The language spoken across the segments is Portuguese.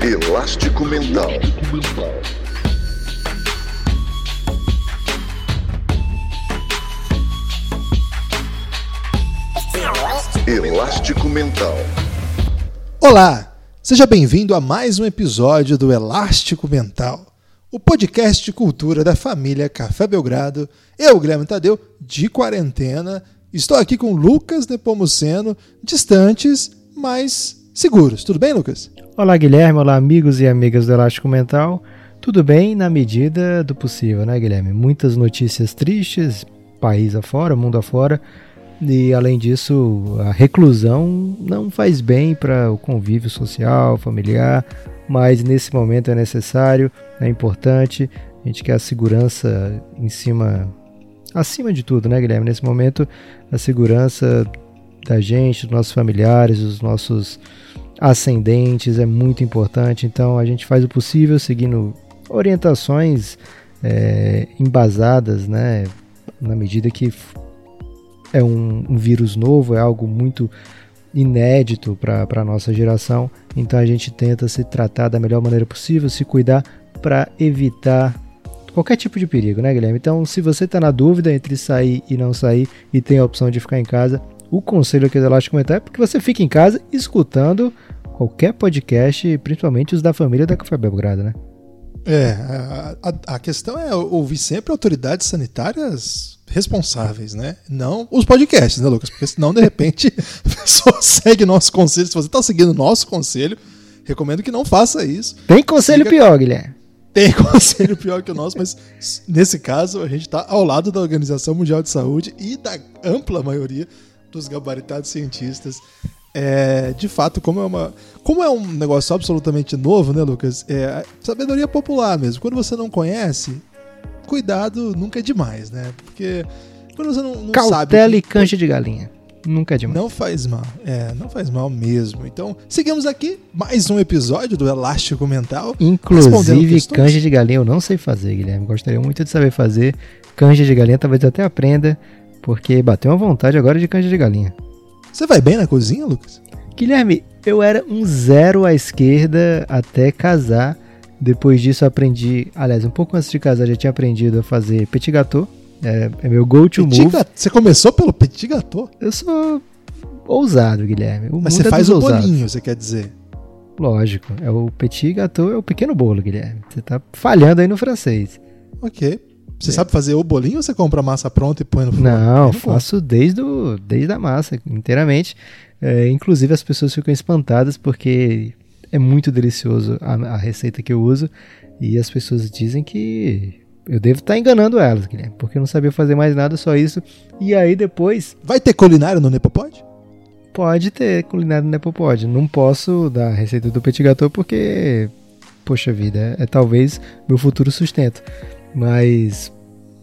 Elástico Mental. Elástico Mental. Olá, seja bem-vindo a mais um episódio do Elástico Mental, o podcast de cultura da família Café Belgrado. Eu, Guilherme Tadeu, de quarentena, estou aqui com Lucas Nepomuceno, distantes, mas seguros. Tudo bem, Lucas? Olá, Guilherme. Olá, amigos e amigas do Elástico Mental. Tudo bem na medida do possível, né, Guilherme? Muitas notícias tristes, país afora, mundo afora. E além disso, a reclusão não faz bem para o convívio social, familiar, mas nesse momento é necessário, é importante. A gente quer a segurança em cima, acima de tudo, né, Guilherme? Nesse momento, a segurança da gente, dos nossos familiares, dos nossos ascendentes é muito importante. Então a gente faz o possível seguindo orientações é, embasadas, né? Na medida que é um, um vírus novo, é algo muito inédito para a nossa geração. Então a gente tenta se tratar da melhor maneira possível, se cuidar para evitar qualquer tipo de perigo, né, Guilherme? Então, se você está na dúvida entre sair e não sair e tem a opção de ficar em casa, o conselho aqui do Elástico Comentar é porque você fique em casa escutando qualquer podcast, principalmente os da família da Café Belgrado, né? É, a, a, questão é ouvir sempre autoridades sanitárias responsáveis, né? Não os podcasts, né, Lucas? Porque senão, de repente, a pessoa segue nosso conselho. Se você está seguindo nosso conselho, recomendo que não faça isso. Tem conselho Fica... pior, Guilherme. Tem conselho pior que o nosso, mas nesse caso a gente está ao lado da Organização Mundial de Saúde e da ampla maioria dos gabaritados cientistas. É, de fato, como é, uma, como é um negócio absolutamente novo, né, Lucas? É sabedoria popular mesmo. Quando você não conhece, cuidado nunca é demais, né? Porque quando você não, não Cautela sabe. Cautela e cancha de galinha. Nunca é demais. Não faz mal. É, não faz mal mesmo. Então, seguimos aqui mais um episódio do Elástico Mental. Inclusive, canja de galinha eu não sei fazer, Guilherme. Gostaria muito de saber fazer. Canja de galinha talvez até aprenda. Porque bateu uma vontade agora de canja de galinha. Você vai bem na cozinha, Lucas? Guilherme, eu era um zero à esquerda até casar. Depois disso aprendi, aliás, um pouco antes de casar já tinha aprendido a fazer petit gâteau. É, é meu go-to move. Você começou pelo petit gâteau? Eu sou ousado, Guilherme. O Mas você faz o ousados. bolinho, você quer dizer? Lógico, é o petit gâteau, é o pequeno bolo, Guilherme. Você tá falhando aí no francês. Ok. Você é. sabe fazer o bolinho ou você compra a massa pronta e põe no forno? Não, faço desde, o, desde a massa, inteiramente. É, inclusive as pessoas ficam espantadas porque é muito delicioso a, a, receita que eu uso e as pessoas dizem que eu devo estar tá enganando elas, Guilherme, porque eu não sabia fazer mais nada, só isso. E aí depois... Vai ter culinária no Nepopod? Pode ter culinária no Nepopod. Não posso dar a receita do petit gâteau porque, poxa vida, é, é talvez meu futuro sustento. Mas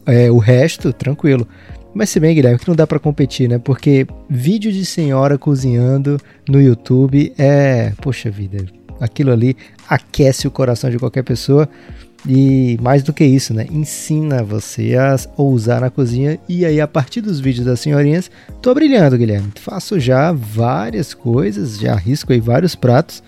é, o resto, tranquilo. Mas se bem, Guilherme, que não dá para competir, né? Porque vídeo de senhora cozinhando no YouTube é, poxa vida, aquilo ali aquece o coração de qualquer pessoa. E mais do que isso, né? Ensina você a ousar na cozinha. E aí, a partir dos vídeos das senhorinhas, tô brilhando, Guilherme. Faço já várias coisas, já arrisco aí vários pratos.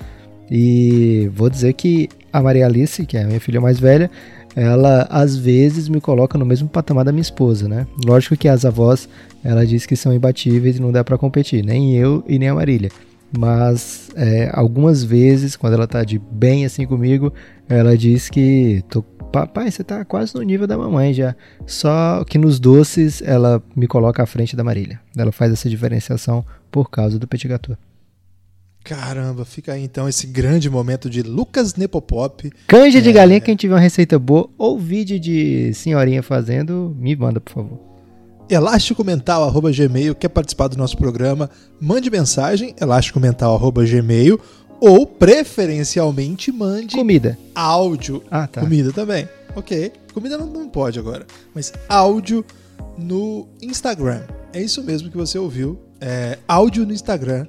E vou dizer que a Maria Alice, que é a minha filha mais velha, ela às vezes me coloca no mesmo patamar da minha esposa, né? Lógico que as avós, ela diz que são imbatíveis e não dá para competir, nem eu e nem a Marília. Mas é, algumas vezes, quando ela tá de bem assim comigo, ela diz que tô, papai, você tá quase no nível da mamãe já. Só que nos doces ela me coloca à frente da Marília. Ela faz essa diferenciação por causa do petit gâteau. Caramba, fica aí então esse grande momento de Lucas Nepopop. Canja é, de galinha, quem tiver uma receita boa ou vídeo de senhorinha fazendo, me manda, por favor. Elásticomental.gmail, quer participar do nosso programa, mande mensagem, elásticomental.gmail ou preferencialmente mande comida. Áudio. Ah, tá. Comida também. Ok. Comida não, não pode agora. Mas áudio no Instagram. É isso mesmo que você ouviu. É, áudio no Instagram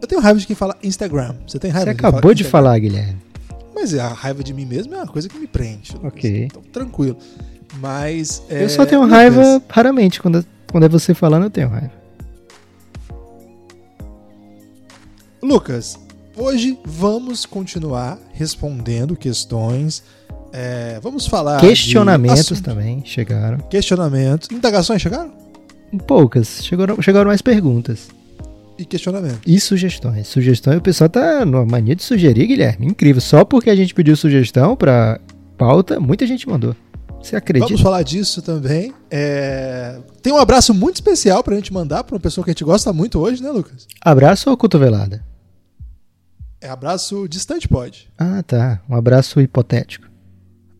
eu tenho raiva de quem fala Instagram. Você tem raiva Você acabou de falar, Guilherme. Mas a raiva de mim mesmo é uma coisa que me prende. Ok. Então, tranquilo. Mas. É, eu só tenho raiva raramente. Quando, quando é você falando, eu tenho raiva. Lucas, hoje vamos continuar respondendo questões. é, vamos falar. Questionamentos de também chegaram. Questionamentos. Indagações chegaram? Poucas. Chegaram, chegaram mais perguntas. E questionamentos. E sugestões. Sugestões, o pessoal tá numa mania de sugerir, Guilherme. Incrível. Só porque a gente pediu sugestão pra pauta, muita gente mandou. Você acredita? Vamos falar disso também. É, Tem um abraço muito especial pra gente mandar pra uma pessoa que a gente gosta muito hoje, né, Lucas? Abraço ou cotovelada? É abraço distante, pode. Ah, tá. Um abraço hipotético.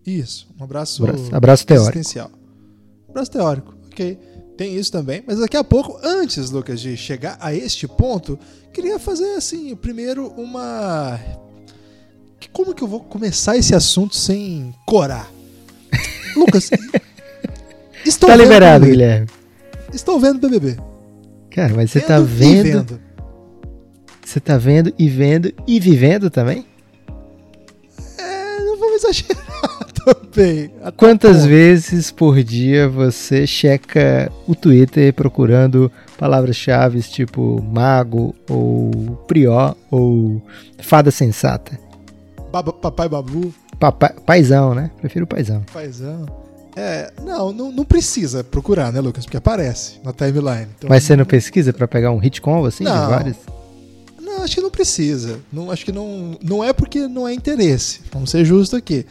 Isso. Um abraço. Abraço, abraço teórico. Abraço teórico, ok. Tem isso também. Mas daqui a pouco, antes, Lucas, de chegar a este ponto, queria fazer, assim, primeiro uma. Como que eu vou começar esse assunto sem corar? Lucas. estou Tá vendo liberado, BBB. Guilherme. Estou vendo BBB. Cara, mas você tá Vendo vendo, você tá vendo e vendo e vivendo também? É, não vamos exagerar Até Quantas ponto. vezes por dia você checa o Twitter procurando palavras-chave tipo mago ou prió ou fada sensata? Baba- papai Babu, Papai, paizão, né? Prefiro paizão. paizão. É, não, não, não precisa procurar, né, Lucas? Porque aparece na timeline. Então, Mas você não pesquisa pra pegar um hit combo assim Não. vários? Não, acho que não precisa. Não, acho que não, não é porque não é interesse. Vamos ser justos aqui.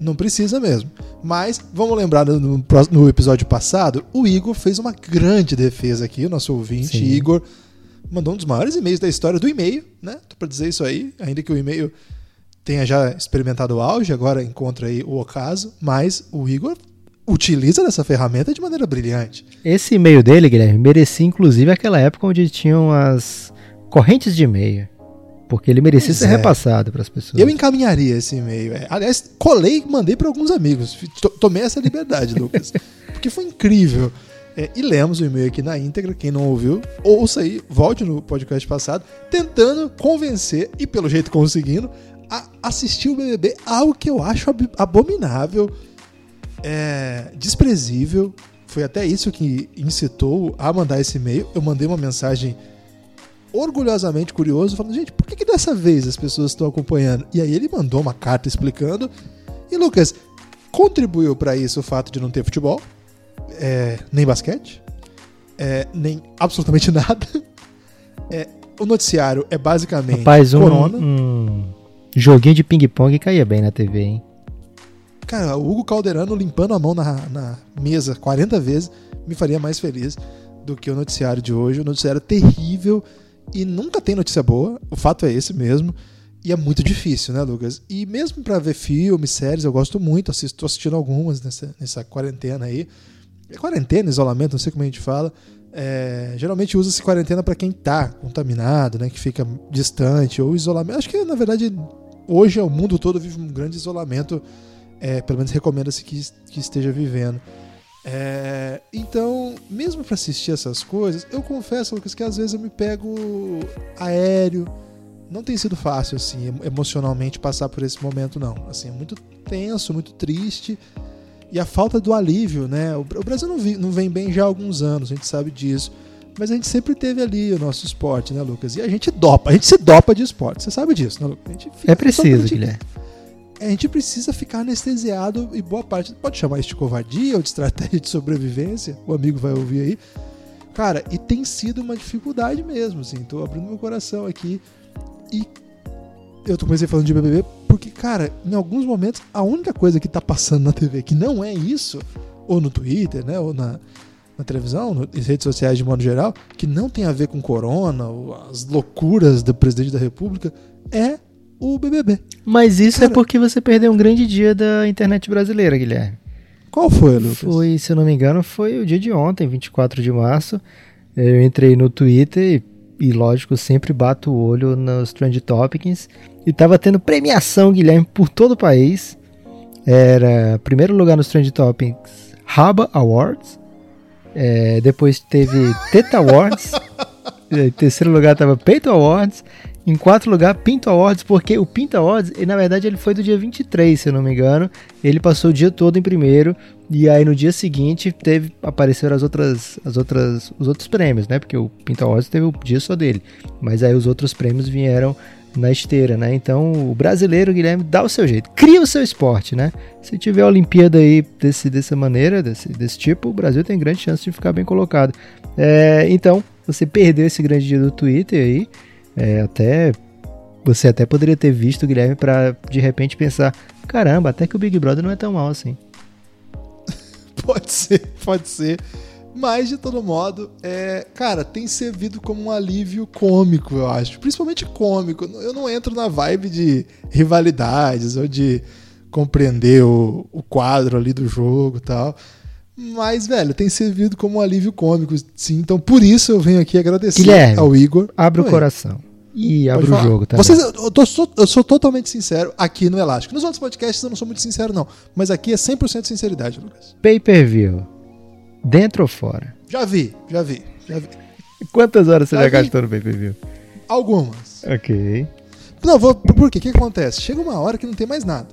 Não precisa mesmo. Mas, vamos lembrar, no, no episódio passado, o Igor fez uma grande defesa aqui, o nosso ouvinte, Sim. Igor, mandou um dos maiores e-mails da história do e-mail, né? Tô pra dizer isso aí, ainda que o e-mail tenha já experimentado o auge, agora encontra aí o ocaso, mas o Igor utiliza dessa ferramenta de maneira brilhante. Esse e-mail dele, Guilherme, merecia inclusive aquela época onde tinham as correntes de e-mail. Porque ele merecia Pois ser é. repassado pras pessoas. Eu encaminharia esse e-mail. é. Aliás, colei e mandei para alguns amigos. Tomei essa liberdade, Lucas. Porque foi incrível. É, e lemos o e-mail aqui na íntegra. Quem não ouviu, ouça aí, volte no podcast passado, tentando convencer, e pelo jeito conseguindo, a assistir o BBB. Algo que eu acho ab- abominável, é, desprezível. Foi até isso que incitou a mandar esse e-mail. Eu mandei uma mensagem orgulhosamente curioso, falando, gente, por que, que dessa vez as pessoas estão acompanhando? E aí ele mandou uma carta explicando. E Lucas, contribuiu para isso o fato de não ter futebol, é, nem basquete, é, nem absolutamente nada. É, o noticiário é basicamente Rapaz, um, Corona. um joguinho de ping-pong caía bem na TV, hein? Cara, o Hugo Calderano limpando a mão na, na mesa 40 vezes me faria mais feliz do que o noticiário de hoje. O noticiário é terrível e nunca tem notícia boa. O fato é esse mesmo. E é muito difícil, né, Lucas? E mesmo pra ver filmes, séries, eu gosto muito. Tô assistindo algumas nessa, nessa quarentena aí. É quarentena, isolamento, não sei como a gente fala. É, geralmente usa-se quarentena pra quem tá contaminado, né? Que fica distante, ou isolamento. Acho que, na verdade, hoje o mundo todo vive um grande isolamento é, pelo menos recomenda-se que, que esteja vivendo. É, então, mesmo para assistir essas coisas, eu confesso, Lucas, que às vezes eu me pego aéreo. Não tem sido fácil, assim, emo- emocionalmente passar por esse momento, não. Assim, é muito tenso, muito triste. E a falta do alívio, né? O, Brasil não, vi- não vem bem já há alguns anos, a gente sabe disso. Mas a gente sempre teve ali o nosso esporte, né, Lucas? E a gente dopa, a gente se dopa de esporte. Você sabe disso, né, Lucas? A gente fica É preciso, totalmente- Guilherme. A gente precisa ficar anestesiado e boa parte. Pode chamar isso de covardia ou de estratégia de sobrevivência, o amigo vai ouvir aí. Cara, e tem sido uma dificuldade mesmo, assim. Tô abrindo meu coração aqui. E eu comecei falando de BBB porque, cara, em alguns momentos, a única coisa que tá passando na TV que não é isso, ou no Twitter, né, ou na, na televisão, nas redes sociais de modo geral, que não tem a ver com corona, ou as loucuras do presidente da república, é o BBB. Mas isso Cara- é porque você perdeu um grande dia da internet brasileira, Guilherme. Qual foi, Lucas? Foi, se eu não me engano, foi o dia de ontem, 24 de março. Eu entrei no Twitter e, e, lógico, sempre bato o olho nos Trend Topics. E tava tendo premiação, Guilherme, por todo o país. Era primeiro lugar nos Trend Topics, Raba Awards. É, depois teve Teta Awards. em terceiro lugar tava Peito Awards. Em quarto lugar, Pinto Awards, porque o Pinto Awards, na verdade, ele foi do dia 23, se eu não me engano. Ele passou o dia todo em primeiro. E aí no dia seguinte teve apareceram as outras, as outras, os outros prêmios, né? Porque o Pinto Awards teve o dia só dele. Mas aí os outros prêmios vieram na esteira, né? Então o brasileiro, Guilherme, dá o seu jeito, cria o seu esporte, né? Se tiver a Olimpíada aí desse, dessa maneira, desse, desse tipo, o Brasil tem grande chance de ficar bem colocado. É, então, você perdeu esse grande dia do Twitter aí, é, até você até poderia ter visto, Guilherme, para de repente pensar: caramba, até que o Big Brother não é tão mal assim. pode ser, pode ser. Mas, de todo modo, é, cara, tem servido como um alívio cômico, eu acho. Principalmente cômico. Eu não entro na vibe de rivalidades ou de compreender o, o quadro ali do jogo e tal. Mas, velho, tem servido como um alívio cômico, sim. Então, por isso eu venho aqui agradecer Guilherme, ao Igor. Abre Oi. o coração. E abre o jogo também. Vocês, eu, tô, sou, eu sou totalmente sincero aqui no Elástico. Nos outros podcasts eu não sou muito sincero, não. Mas aqui é 100% sinceridade, Lucas. Pay per view. Dentro ou fora? Já vi, já vi, já vi. Quantas horas você já, já gastou no pay per view? Algumas. Ok. Não, vou, por quê? O que, acontece? Chega uma hora que não tem mais nada.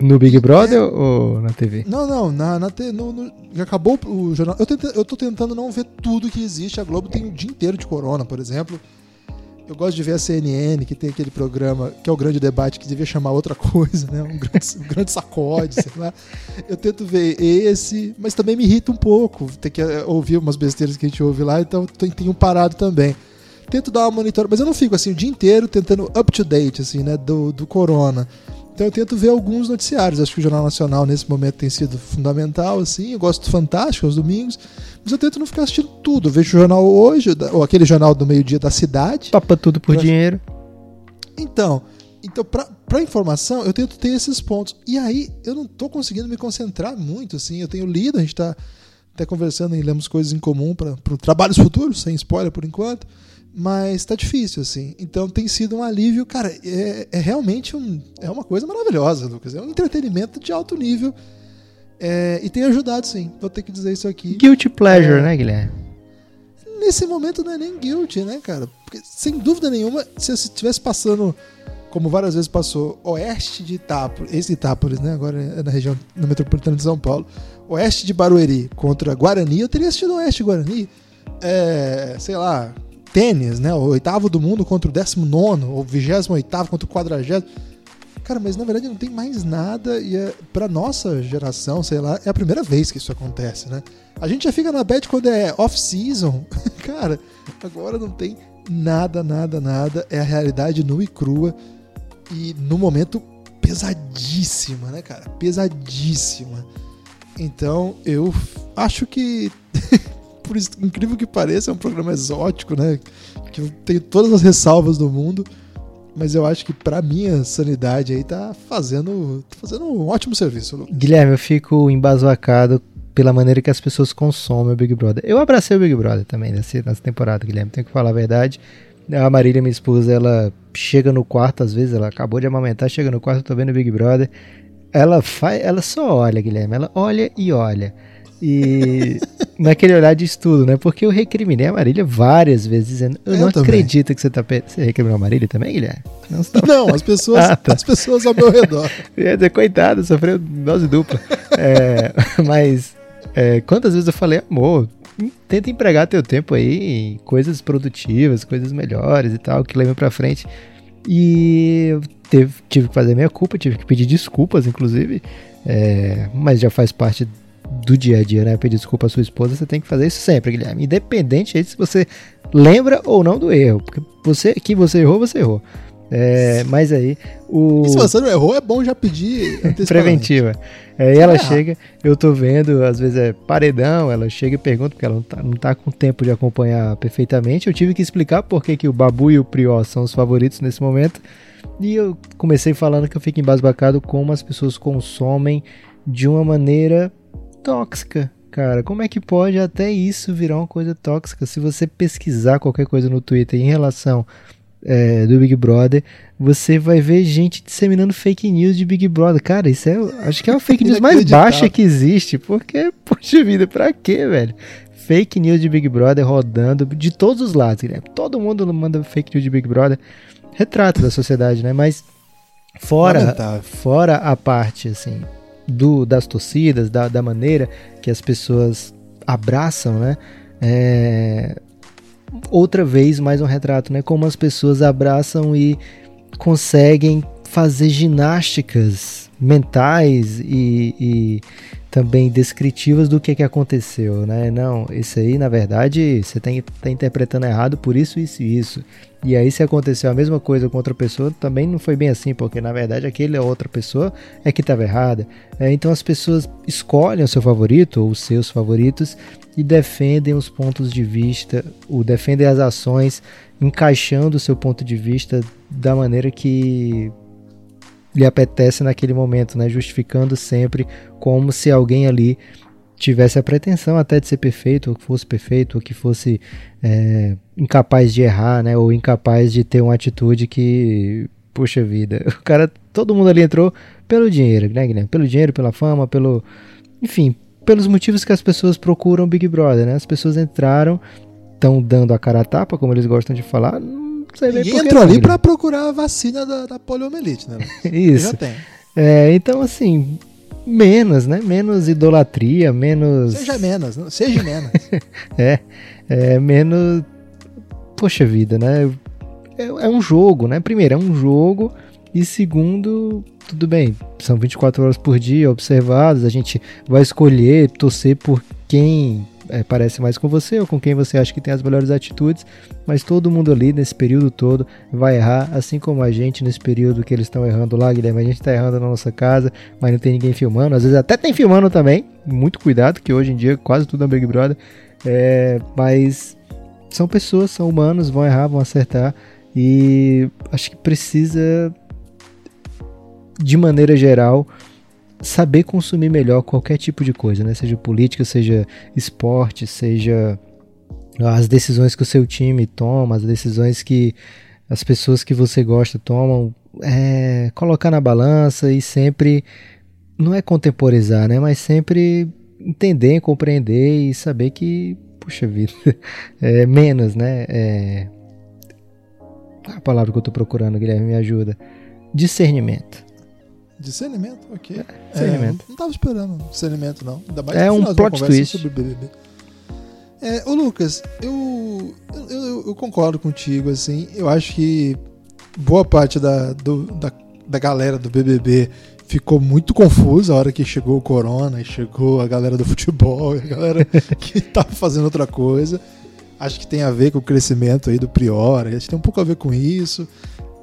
No Big Brother é... ou na TV? Não, não, na, na no, no, já acabou o jornal. Eu, tenta, eu tô tentando não ver tudo que existe. A Globo tem o dia inteiro de corona, por exemplo. Eu gosto de ver a CNN, que tem aquele programa, que é o grande debate, que devia chamar outra coisa, né? Um grande, um grande sacode, sei lá. Eu tento ver esse, mas também me irrita um pouco. Ter que eh, ouvir umas besteiras que a gente ouve lá, então tenho parado também. Tento dar uma monitora, mas eu não fico assim o dia inteiro tentando up to date, assim, né? Do, do corona. Então eu tento ver alguns noticiários. Acho que o Jornal Nacional nesse momento tem sido fundamental, assim. Eu gosto do Fantástico aos domingos, mas eu tento não ficar assistindo tudo. Eu vejo o jornal hoje, ou aquele jornal do meio-dia da cidade. Topa tudo por pra... dinheiro. Então, então para informação, eu tento ter esses pontos. E aí eu não estou conseguindo me concentrar muito, assim. Eu tenho lido, a gente está até conversando e lemos coisas em comum para trabalhos futuros, sem spoiler por enquanto. Mas tá difícil, assim. Então tem sido um alívio. Cara, é, é realmente um, é uma coisa maravilhosa, Lucas. É um entretenimento de alto nível. É, e tem ajudado, sim. Vou ter que dizer isso aqui. Guilty pleasure, é, né, Guilherme? Nesse momento não é nem guilty, né, cara? Porque, sem dúvida nenhuma, se eu estivesse passando, como várias vezes passou, oeste de Itápolis, ex-Itápolis, né? Agora é na região, na metropolitana de São Paulo, oeste de Barueri contra Guarani, eu teria assistido oeste de Guarani. É, sei lá, tênis, né? O oitavo do mundo contra o décimo nono, ou vigésimo oitavo contra o quadragésimo. Cara, mas na verdade não tem mais nada e é, pra nossa geração, sei lá, é a primeira vez que isso acontece, né? A gente já fica na bed quando é off-season. Cara, agora não tem nada, nada, nada. É a realidade nua e crua. E no momento pesadíssima, né, cara? Pesadíssima. Então eu acho que por incrível que pareça, é um programa exótico, né? Que tem todas as ressalvas do mundo. Mas eu acho que pra minha sanidade aí tá fazendo, tá fazendo um ótimo serviço. Lucas. Guilherme, eu fico embasbacado pela maneira que as pessoas consomem o Big Brother. Eu abracei o Big Brother também nessa, nessa temporada, Guilherme, tenho que falar a verdade. A Marília, minha esposa, ela chega no quarto, às vezes, ela acabou de amamentar, chega no quarto, eu tô vendo o Big Brother. Ela faz, ela só olha, Guilherme, ela olha e olha. E naquele olhar de estudo, né? Porque eu recriminei a Marília várias vezes, dizendo: Eu, eu não também. acredito que você tá. Você recriminou a Marília também, Guilherme? Não, não as pessoas ah, tá. as pessoas ao meu redor. dizer, coitado, sofreu dose dupla. é, mas é, quantas vezes eu falei, amor, tenta empregar teu tempo aí em coisas produtivas, coisas melhores e tal, que levem pra frente. E eu teve, tive que fazer minha culpa, tive que pedir desculpas, inclusive. É, mas já faz parte do dia a dia, né? Pedir desculpa à sua esposa, você tem que fazer isso sempre, Guilherme. Independente aí se você lembra ou não do erro. Porque você que você errou, você errou. É, mas aí o. E se você não errou, é bom já pedir preventiva. Aí ela chega, eu tô vendo, às vezes é paredão, ela chega e pergunta, porque ela não tá, não tá com tempo de acompanhar perfeitamente. Eu tive que explicar por que, que o Babu e o Prió são os favoritos nesse momento. E eu comecei falando que eu fico embasbacado como as pessoas consomem de uma maneira tóxica, cara. Como é que pode até isso virar uma coisa tóxica? Se você pesquisar qualquer coisa no Twitter em relação é, do Big Brother, você vai ver gente disseminando fake news de Big Brother. Cara, isso é, acho que é a fake news mais baixa que existe. Porque, poxa vida, pra quê, velho? Fake news de Big Brother rodando de todos os lados, né? Todo mundo manda fake news de Big Brother. Retrato da sociedade, né? Mas fora, fora a parte, assim, do, das torcidas, da, da maneira que as pessoas abraçam, né? É, outra vez mais um retrato, né? Como as pessoas abraçam e conseguem fazer ginásticas mentais e, e também descritivas do que, que aconteceu, né? Não, isso aí, na verdade, você está tá interpretando errado por isso, isso e isso. E aí, se aconteceu a mesma coisa com outra pessoa, também não foi bem assim, porque na verdade aquele outra pessoa é que estava errada. É, então as pessoas escolhem o seu favorito ou os seus favoritos e defendem os pontos de vista, ou defendem as ações, encaixando o seu ponto de vista da maneira que lhe apetece naquele momento, né? Justificando sempre como se alguém ali tivesse a pretensão até de ser perfeito, ou que fosse perfeito, ou que fosse é, incapaz de errar, né? Ou incapaz de ter uma atitude que, puxa vida, o cara, todo mundo ali entrou pelo dinheiro, né, Guilherme? Pelo dinheiro, pela fama, pelo, enfim, pelos motivos que as pessoas procuram Big Brother, né? As pessoas entraram, estão dando a cara a tapa, como eles gostam de falar, sei Ninguém entrou ali para procurar a vacina da, da poliomielite, né? Isso. Já tem. É, então, assim, menos, né? Menos idolatria, menos. Seja menos, não? seja menos. é, é, menos. Poxa vida, né? É, é, um jogo, né? Primeiro, é um jogo. E segundo, tudo bem, são 24 horas por dia observados, a gente vai escolher, torcer por quem é, parece mais com você ou com quem você acha que tem as melhores atitudes, mas todo mundo ali nesse período todo vai errar, assim como a gente nesse período que eles estão errando lá, Guilherme. A gente está errando na nossa casa, mas não tem ninguém filmando, às vezes até tem filmando também, muito cuidado, que hoje em dia quase tudo é Big Brother, é, mas são pessoas, são humanos, vão errar, vão acertar e acho que precisa de maneira geral saber consumir melhor qualquer tipo de coisa, né? Seja política, seja esporte, seja as decisões que o seu time toma, as decisões que as pessoas que você gosta tomam, é, colocar na balança e sempre não é contemporizar, né? Mas sempre entender, compreender e saber que, puxa vida, é menos, né? É, a palavra que eu estou procurando, Guilherme, me ajuda. Discernimento. Discernimento, ok. É, discernimento. É, não tava esperando discernimento, não. Ainda mais é um plot twist. Sobre BBB. É, ô Lucas, eu, eu, eu, concordo contigo, assim. Eu acho que boa parte da, do, da, da galera do BBB ficou muito confusa a hora que chegou o Corona e chegou a galera do futebol, a galera que tava fazendo outra coisa. Acho que tem a ver com o crescimento aí do Prior, acho que tem um pouco a ver com isso.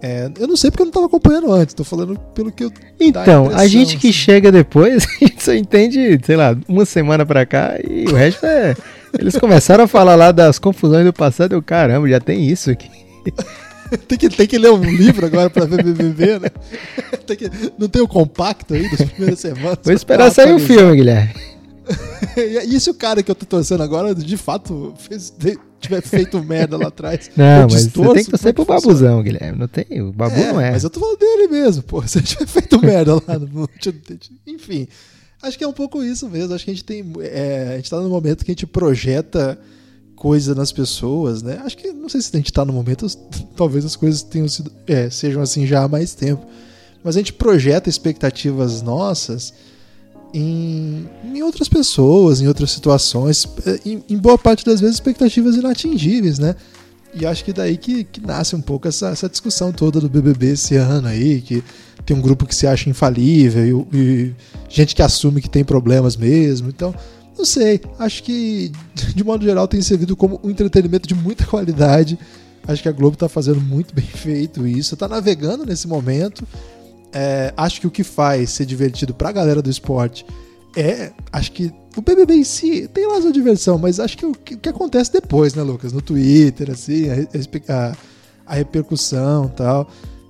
É, eu não sei porque eu não estava acompanhando antes, tô falando pelo que eu. Então, a, a gente que assim. chega depois, a gente só entende, sei lá, uma semana pra cá e o resto é. Eles começaram a falar lá das confusões do passado, eu, caramba, já tem isso aqui. tem, que, tem que ler um livro agora pra ver BBB, né? Tem que, não tem o compacto aí das primeiras semanas? Vou esperar sair o filme, Guilherme. e se o cara que eu tô torcendo agora, de fato, fez, tiver feito merda lá atrás. Não, mas distorço, você tem que torcer pro babuzão, Guilherme. Não tem, o babu é, não é. Mas eu tô falando dele mesmo, pô. Se ele tiver feito merda lá no. Enfim. Acho que é um pouco isso mesmo. Acho que a gente tem. É, a gente tá no momento que a gente projeta coisa nas pessoas, né? Acho que não sei se a gente tá no momento, talvez as coisas tenham sido, é, sejam assim já há mais tempo. Mas a gente projeta expectativas nossas em, em outras pessoas, em outras situações, é, em, em, boa parte das vezes expectativas inatingíveis, né? E acho que daí que, que nasce um pouco essa, essa discussão toda do BBB esse ano aí, que tem um grupo que se acha infalível e, e gente que assume que tem problemas mesmo. Então, não sei, acho que de modo geral tem servido como um entretenimento de muita qualidade. Acho que a Globo está fazendo muito bem feito isso, está navegando nesse momento é, acho que o que faz ser divertido pra galera do esporte é. Acho que o BBB em si tem lá sua diversão, mas acho que o que, o que acontece depois, né, Lucas? No Twitter, assim, a, a, a repercussão tal.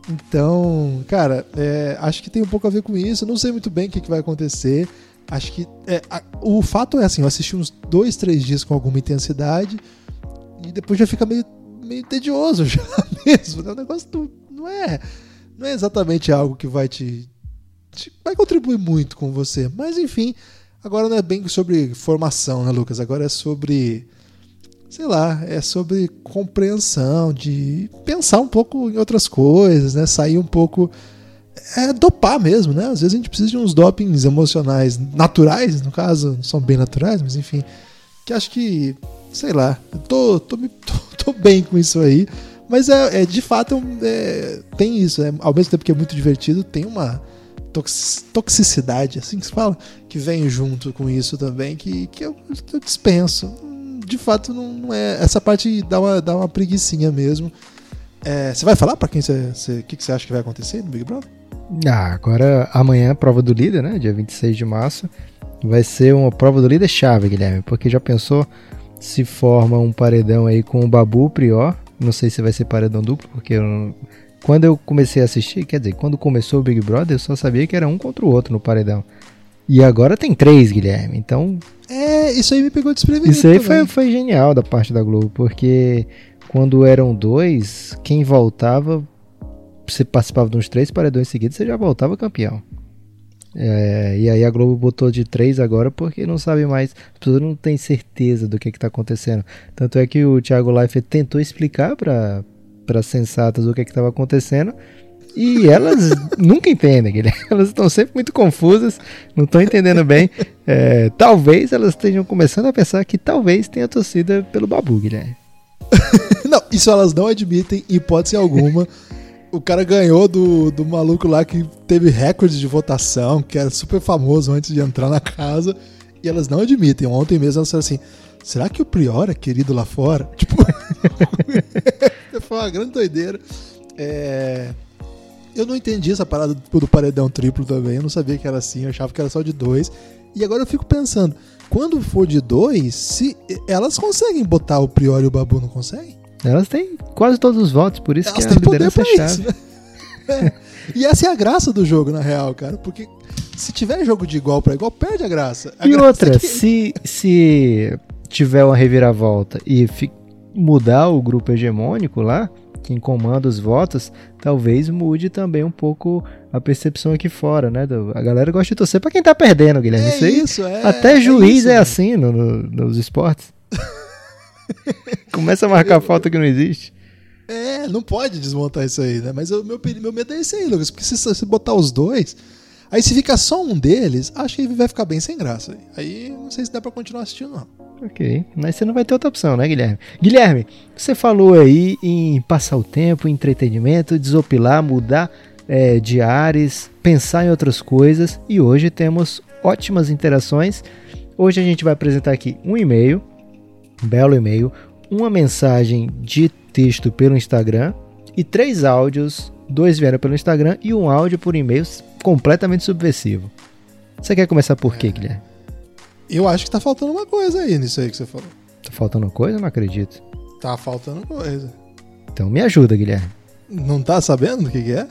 Então, cara, é, acho que tem um pouco a ver com isso. Não sei muito bem o que, que vai acontecer. Acho que. É, a, o fato é assim, eu assisti uns dois, três dias com alguma intensidade e depois já fica meio, meio tedioso já mesmo. Né? O negócio não, não é não é exatamente algo que vai te, te, vai contribuir muito com você. Mas enfim, agora não é bem sobre formação, né, Lucas? Agora é sobre sei lá, é sobre compreensão, de pensar um pouco em outras coisas, né? Sair um pouco é dopar mesmo, né? Às vezes a gente precisa de uns dopings emocionais naturais, no caso, não são bem naturais, mas enfim, que acho que, sei lá, tô, tô, me, tô, tô bem com isso aí. Mas é, é de fato é, tem isso. É, ao mesmo tempo que é muito divertido, tem uma toxicidade, assim que se fala, que vem junto com isso também, que, que eu, eu dispenso. De fato, não, não, é. Essa parte dá uma, dá uma preguiçinha mesmo. É, você vai falar para quem você. O que, você acha que vai acontecer no Big Brother? Ah, agora amanhã prova do líder, né? Dia 26 de março. Vai ser uma prova do líder chave, Guilherme. Porque já pensou se forma um paredão aí com o Babu Prior. Não sei se vai ser paredão duplo, porque eu quando eu comecei a assistir, quer dizer, quando começou o Big Brother, eu só sabia que era um contra o outro no paredão. E agora tem três, Guilherme. Então. É, isso aí me pegou desprevenido. Isso aí foi, foi genial da parte da Globo, porque quando eram dois, quem voltava, você participava de uns três paredões seguidos, você já voltava campeão. É, e aí a Globo botou de três agora porque não sabe mais, as pessoas não têm certeza do que está acontecendo. Tanto é que o Thiago Leifert tentou explicar para as sensatas o que estava acontecendo e elas nunca entendem, Guilherme. Elas estão sempre muito confusas, não estão entendendo bem. É, talvez elas estejam começando a pensar que talvez tenha torcida pelo Babu, Guilherme. não, isso elas não admitem, em hipótese alguma. O cara ganhou do, do maluco lá que teve recorde de votação, que era super famoso antes de entrar na casa, e elas não admitem. Ontem mesmo elas falaram assim: será que o Prior é querido lá fora? Tipo, foi uma grande doideira. É... Eu não entendi essa parada do paredão triplo também, eu não sabia que era assim, eu achava que era só de dois. E agora eu fico pensando, quando for de dois, se elas conseguem botar o Prior e o Babu, não conseguem? Elas têm quase todos os votos, por isso Elas que a liderança é chave. Isso, né? é. E essa é a graça do jogo, na real, cara. Porque se tiver jogo de igual para igual, perde a graça. A e graça outra, é que... se, se tiver uma reviravolta e mudar o grupo hegemônico lá, quem comanda os votos, talvez mude também um pouco a percepção aqui fora, né? A galera gosta de torcer para quem tá perdendo, Guilherme. É isso, isso é, Até juiz é, isso, é assim no, no, nos esportes. Começa a marcar eu, falta que não existe. É, não pode desmontar isso aí, né? Mas o meu, meu medo é esse aí, Lucas. Porque se você botar os dois, aí se ficar só um deles, acho que vai ficar bem sem graça. Aí não sei se dá pra continuar assistindo, não. Ok, mas você não vai ter outra opção, né, Guilherme? Guilherme, você falou aí em passar o tempo, entretenimento, desopilar, mudar é, de ares, pensar em outras coisas e hoje temos ótimas interações. Hoje a gente vai apresentar aqui um e-mail belo e-mail, uma mensagem de texto pelo Instagram e três áudios, dois vieram pelo Instagram e um áudio por e-mail completamente subversivo. Você quer começar por quê, Guilherme? Eu acho que tá faltando uma coisa aí nisso aí que você falou. Tá faltando coisa? Não acredito. Tá faltando coisa. Então me ajuda, Guilherme. Não tá sabendo o que, que é?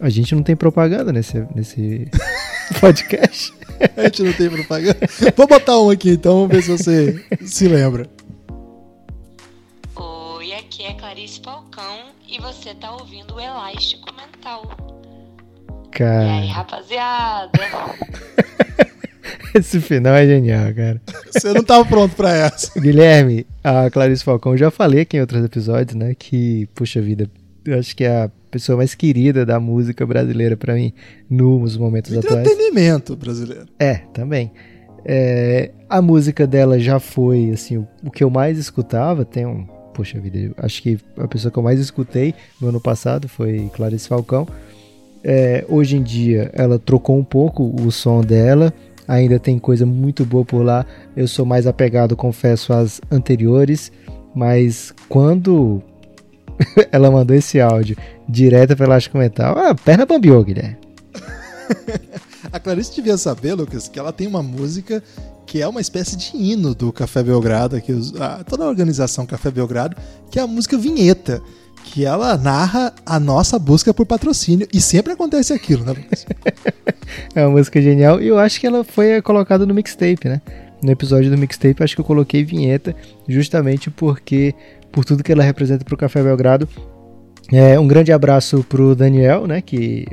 A gente não tem propaganda nesse, nesse podcast. A gente não tem propaganda. Vou botar um aqui então, vamos ver se você se lembra. Aqui é Clarice Falcão e você tá ouvindo o Elástico Mental. Cara. E aí, rapaziada? Esse final é genial, cara. Você não tava pronto para essa. Guilherme, a Clarice Falcão, já falei aqui em outros episódios, né, que, puxa vida, eu acho que é a pessoa mais querida da música brasileira para mim nos momentos atuais. Entretenimento brasileiro. É, também. É, a música dela já foi assim o, o, que eu mais escutava. Tem um, poxa vida, acho que a pessoa que eu mais escutei no ano passado foi Clarice Falcão. É, hoje em dia ela trocou um pouco o som dela. Ainda tem coisa muito boa por lá. Eu sou mais apegado, confesso, às anteriores. Mas quando ela mandou esse áudio direto pela Elástico Mental. Ah, perna bambiou, Guilherme. a Clarice devia saber, Lucas, que ela tem uma música que é uma espécie de hino do Café Belgrado, que a, toda a organização Café Belgrado, que é a música Vinheta, que ela narra a nossa busca por patrocínio. E sempre acontece aquilo, né, Lucas? é uma música genial e eu acho que ela foi colocada no mixtape, né? No episódio do mixtape, acho que eu coloquei vinheta justamente porque por tudo que ela representa para o Café Belgrado. É, um grande abraço para o Daniel, né, que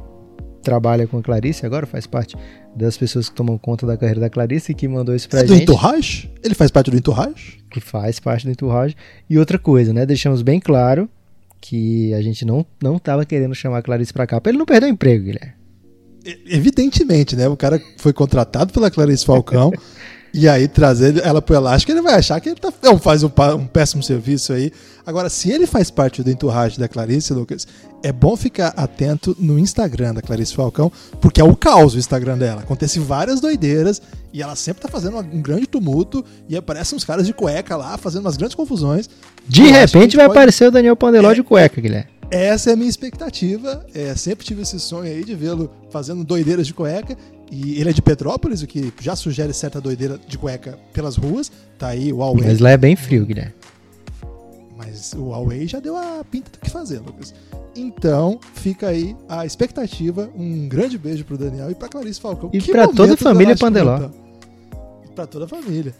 trabalha com a Clarice agora, faz parte das pessoas que tomam conta da carreira da Clarice, que mandou isso pra é gente. do Entourage? Ele faz parte do Entourage? Que faz parte do Entourage. E outra coisa, né, deixamos bem claro que a gente não, não tava querendo chamar a Clarice pra cá, pra ele não perder o emprego, Guilherme. Evidentemente, né, o cara foi contratado pela Clarice Falcão, E aí trazer ela pro elástico, ele vai achar que ele tá, não, faz um, um péssimo serviço aí. Agora, se ele faz parte do entourage da Clarice, Lucas, é bom ficar atento no Instagram da Clarice Falcão, porque é o caos o Instagram dela. Acontece várias doideiras e ela sempre tá fazendo um grande tumulto e aparecem uns caras de cueca lá, fazendo umas grandes confusões. De Eu repente vai pode- aparecer o Daniel Pandeló de cueca, Guilherme. Essa é a minha expectativa. É, sempre tive esse sonho aí de vê-lo fazendo doideiras de cueca. E ele é de Petrópolis, o que já sugere certa doideira de cueca pelas ruas. Tá aí o Huawei. Mas lá é bem frio, Guilherme. Mas o Huawei já deu a pinta do que fazer, Lucas. Então, fica aí a expectativa. Um grande beijo pro Daniel e pra Clarice Falcão. E Que pra toda a família Pandeló. E pra toda a família.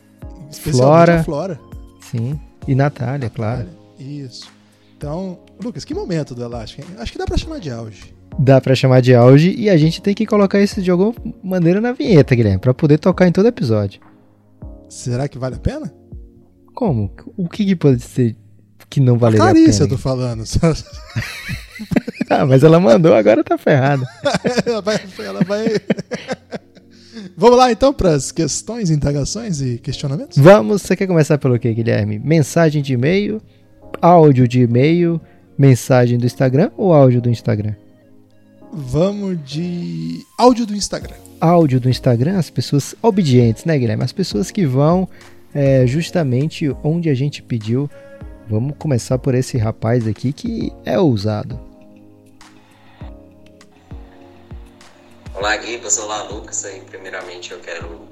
Flora. a Flora. Sim. E Natália, claro. Isso. Então, Lucas, que momento do Elástico? Acho que dá pra chamar de auge. Dá pra chamar de auge e a gente tem que colocar isso de alguma maneira na vinheta, Guilherme, pra poder tocar em todo episódio. Será que vale a pena? Como? O que, que pode ser que não a valeria a Clarice, pena? eu tô falando. Ah, mas ela mandou, agora tá ferrado. ela vai. Ela vai... Vamos lá então para as questões, indagações e questionamentos? Vamos, você quer começar pelo quê, Guilherme? Mensagem de e-mail, áudio de e-mail, mensagem do Instagram ou áudio do Instagram? Vamos de áudio do Instagram. Áudio do Instagram, as pessoas obedientes, né, Guilherme? As pessoas que vão é, justamente onde a gente pediu. Vamos começar por esse rapaz aqui que é ousado. Olá, Gibas. Olá, Lucas. Aí, primeiramente, eu quero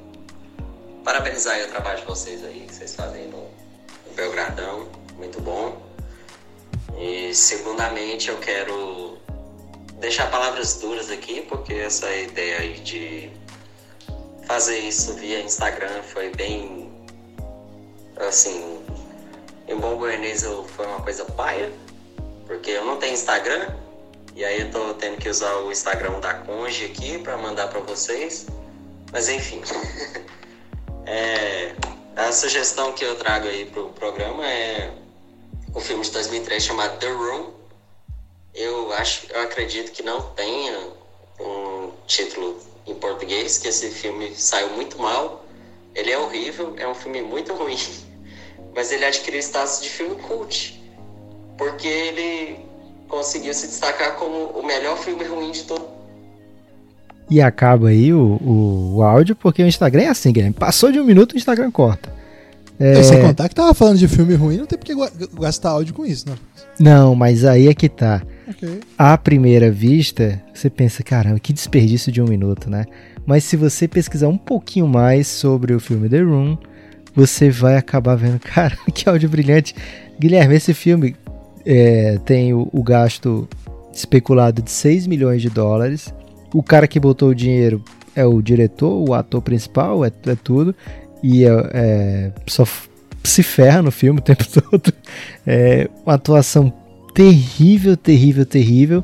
parabenizar o trabalho de vocês aí, que vocês fazem no, no Belgradão. Muito bom. E, segundamente, eu quero deixar palavras duras aqui, porque essa ideia aí de fazer isso via Instagram foi bem, assim, em bom eu- foi uma coisa paia, porque eu não tenho Instagram, e aí eu tô tendo que usar o Instagram da Conge aqui para mandar para vocês. Mas enfim. É, a sugestão que eu trago aí pro programa é o filme de 2003 chamado The Room. Eu acho, eu acredito que não tenha um título em português, que esse filme saiu muito mal. Ele é horrível, é um filme muito ruim, mas ele adquiriu status de filme cult, porque ele conseguiu se destacar como o melhor filme ruim de todo. E acaba aí o, o, o áudio, porque o Instagram é assim, Guilherme. Passou de um minuto, o Instagram corta. É, Sem contar que tava falando de filme ruim, não tem porque gastar áudio com isso, né? Não, mas aí é que tá. Ok. À primeira vista, você pensa, caramba, que desperdício de um minuto, né? Mas se você pesquisar um pouquinho mais sobre o filme The Room, você vai acabar vendo, cara, que áudio brilhante. Guilherme, esse filme é, tem o, o gasto especulado de 6 milhões de dólares. O cara que botou o dinheiro é o diretor, o ator principal, é, é tudo. E é, é, só se ferra no filme o tempo todo. É uma atuação terrível, terrível, terrível.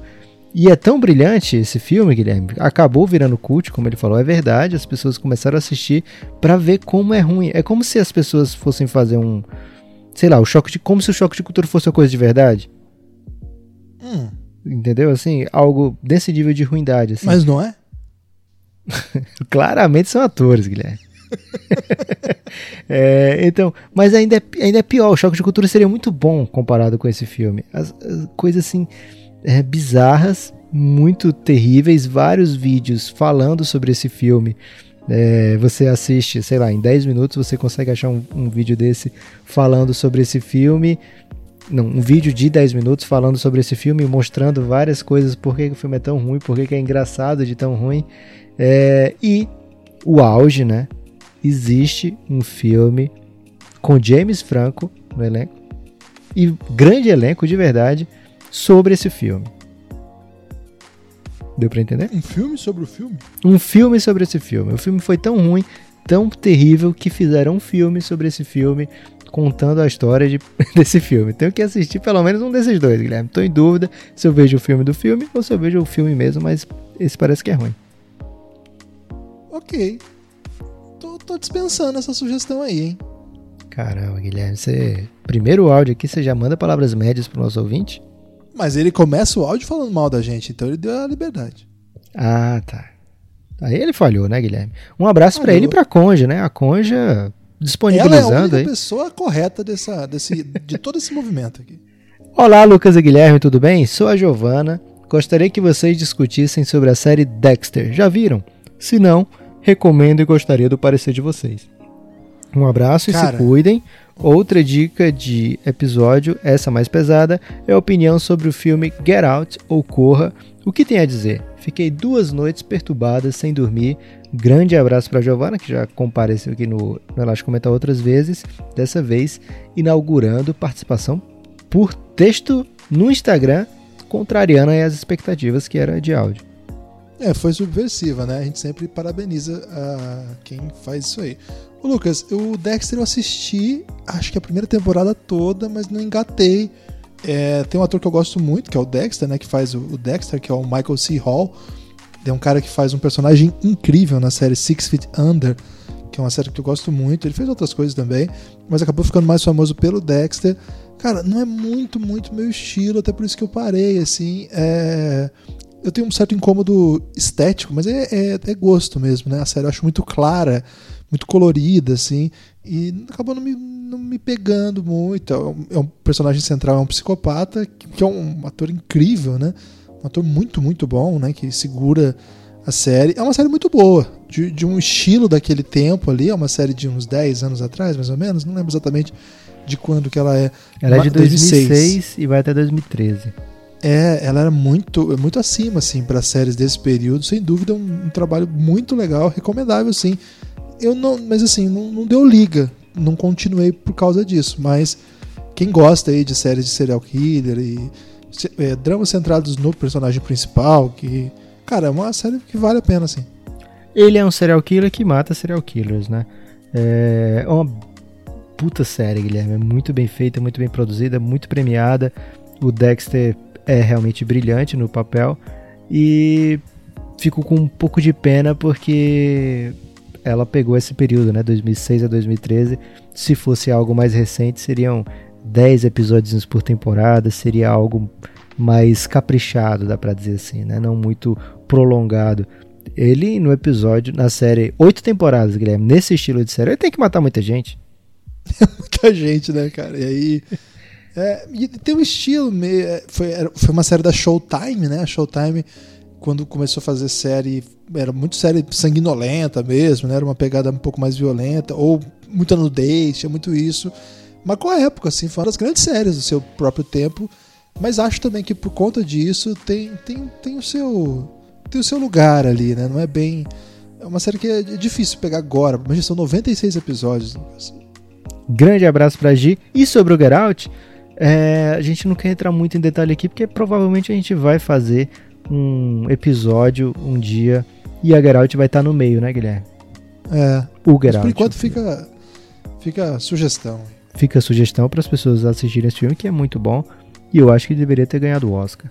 E é tão brilhante esse filme, Guilherme. Acabou virando cult, como ele falou, é verdade. As pessoas começaram a assistir pra ver como é ruim. É como se as pessoas fossem fazer um, sei lá, o choque de como se o choque de cultura fosse uma coisa de verdade, Hum, entendeu? Assim, algo desse nível de ruindade. Assim. mas não é? Claramente são atores, Guilherme. É, então, mas ainda é, ainda é pior. O choque de cultura seria muito bom comparado com esse filme. As, as coisas assim é, bizarras, muito terríveis. Vários vídeos falando sobre esse filme. É, você assiste, sei lá, em 10 minutos você consegue achar um, um vídeo desse falando sobre esse filme. Não, um vídeo de 10 minutos falando sobre esse filme, mostrando várias coisas, por que, o filme é tão ruim, por que, que é engraçado de tão ruim. É, e o auge, né? Existe um filme com James Franco no elenco e grande elenco de verdade sobre esse filme. Deu pra entender? Um filme sobre o filme? Um filme sobre esse filme. O filme foi tão ruim, tão terrível que fizeram um filme sobre esse filme contando a história de- desse filme. Tenho que assistir pelo menos um desses dois, Guilherme. Tô em dúvida se eu vejo o filme do filme ou se eu vejo o filme mesmo, mas esse parece que é ruim. Ok. Tô, tô dispensando essa sugestão aí, hein? Caramba, Guilherme, você. Primeiro áudio aqui, você já manda palavras médias pro nosso ouvinte? Mas ele começa o áudio falando mal da gente, então ele deu a liberdade. Ah, tá. Aí ele falhou, né, Guilherme? Um abraço pra Falhou. ele e pra Conja, né? A Conja Ela é a disponibilizando única aí. pessoa correta dessa, desse, de todo esse movimento aqui. Olá, Lucas e Guilherme, tudo bem? Sou a Giovana. Gostaria que vocês discutissem sobre a série Dexter. Já viram? Se não, recomendo e gostaria do parecer de vocês. Um abraço e Cara. se cuidem. Outra dica de episódio, essa mais pesada, é a opinião sobre o filme Get Out ou Corra. O que tem a dizer? Fiquei duas noites perturbadas sem dormir. Grande abraço para Giovana, que já compareceu aqui no, no Elástico Comentar outras vezes. Dessa vez, inaugurando participação por texto no Instagram, contrariando as expectativas que era de áudio. É, foi subversiva, né? A gente sempre parabeniza a quem faz isso aí. Ô, Lucas, o Dexter eu assisti, acho que a primeira temporada toda, mas não engatei. É, tem um ator que eu gosto muito, que é o Dexter, né? Que faz o, o Dexter, que é o Michael C. Hall. É um cara que faz um personagem incrível na série Six Feet Under, que é uma série que eu gosto muito. Ele fez outras coisas também, mas acabou ficando mais famoso pelo Dexter. Cara, não é muito, muito meu estilo, até por isso que eu parei, assim. É... Eu tenho um certo incômodo estético, mas é, é, é gosto mesmo, né? A série eu acho muito clara, muito colorida, assim, e acabou não me, não me pegando muito. É um, é um personagem central, é um psicopata, que, que é um ator incrível, né? Um ator muito, muito bom, né? Que segura a série. É uma série muito boa, de, de um estilo daquele tempo ali. É uma série de uns 10 anos atrás, mais ou menos. Não lembro exatamente de quando que ela é. Ela é de Ma- 2006, e vai até 2013. É, ela era muito, muito acima, assim, para séries desse período. Sem dúvida, um, um trabalho muito legal, recomendável, sim. Eu não, mas assim, não, não deu liga. Não continuei por causa disso. Mas quem gosta aí de séries de serial killer e é, dramas centrados no personagem principal, que, cara, é uma série que vale a pena, assim. Ele é um serial killer que mata serial killers, né? É uma puta série, Guilherme. É muito bem feita, muito bem produzida, muito premiada. O Dexter é realmente brilhante no papel. E fico com um pouco de pena porque ela pegou esse período, né? 2006 a 2013. Se fosse algo mais recente, seriam 10 episódios por temporada, seria algo mais caprichado, dá pra dizer assim, né? Não muito prolongado. Ele, no episódio, na série, oito temporadas, Guilherme, nesse estilo de série, ele tem que matar muita gente. muita gente, né, cara? E aí. É, e tem um estilo meio. é, Foi, foi uma série da Showtime, né? A Showtime, quando começou a fazer série, era muito série sanguinolenta mesmo, né? Era uma pegada um pouco mais violenta, ou muita nudez, tinha muito isso. Marcou a época, assim, foi uma das grandes séries do seu próprio tempo. Mas acho também que por conta disso tem, tem, tem, o, seu, tem o seu lugar ali, né? Não é bem. É uma série que é difícil pegar agora, mas são 96 episódios, Lucas. Grande abraço pra Gi. E sobre o Get Out, é, a gente não quer entrar muito em detalhe aqui, porque provavelmente a gente vai fazer um episódio um dia e a Get Out vai estar no meio, né, Guilherme? É, O Out. por enquanto fica, fica a sugestão. Fica sugestão para as pessoas assistirem esse filme, que é muito bom. E eu acho que deveria ter ganhado o Oscar.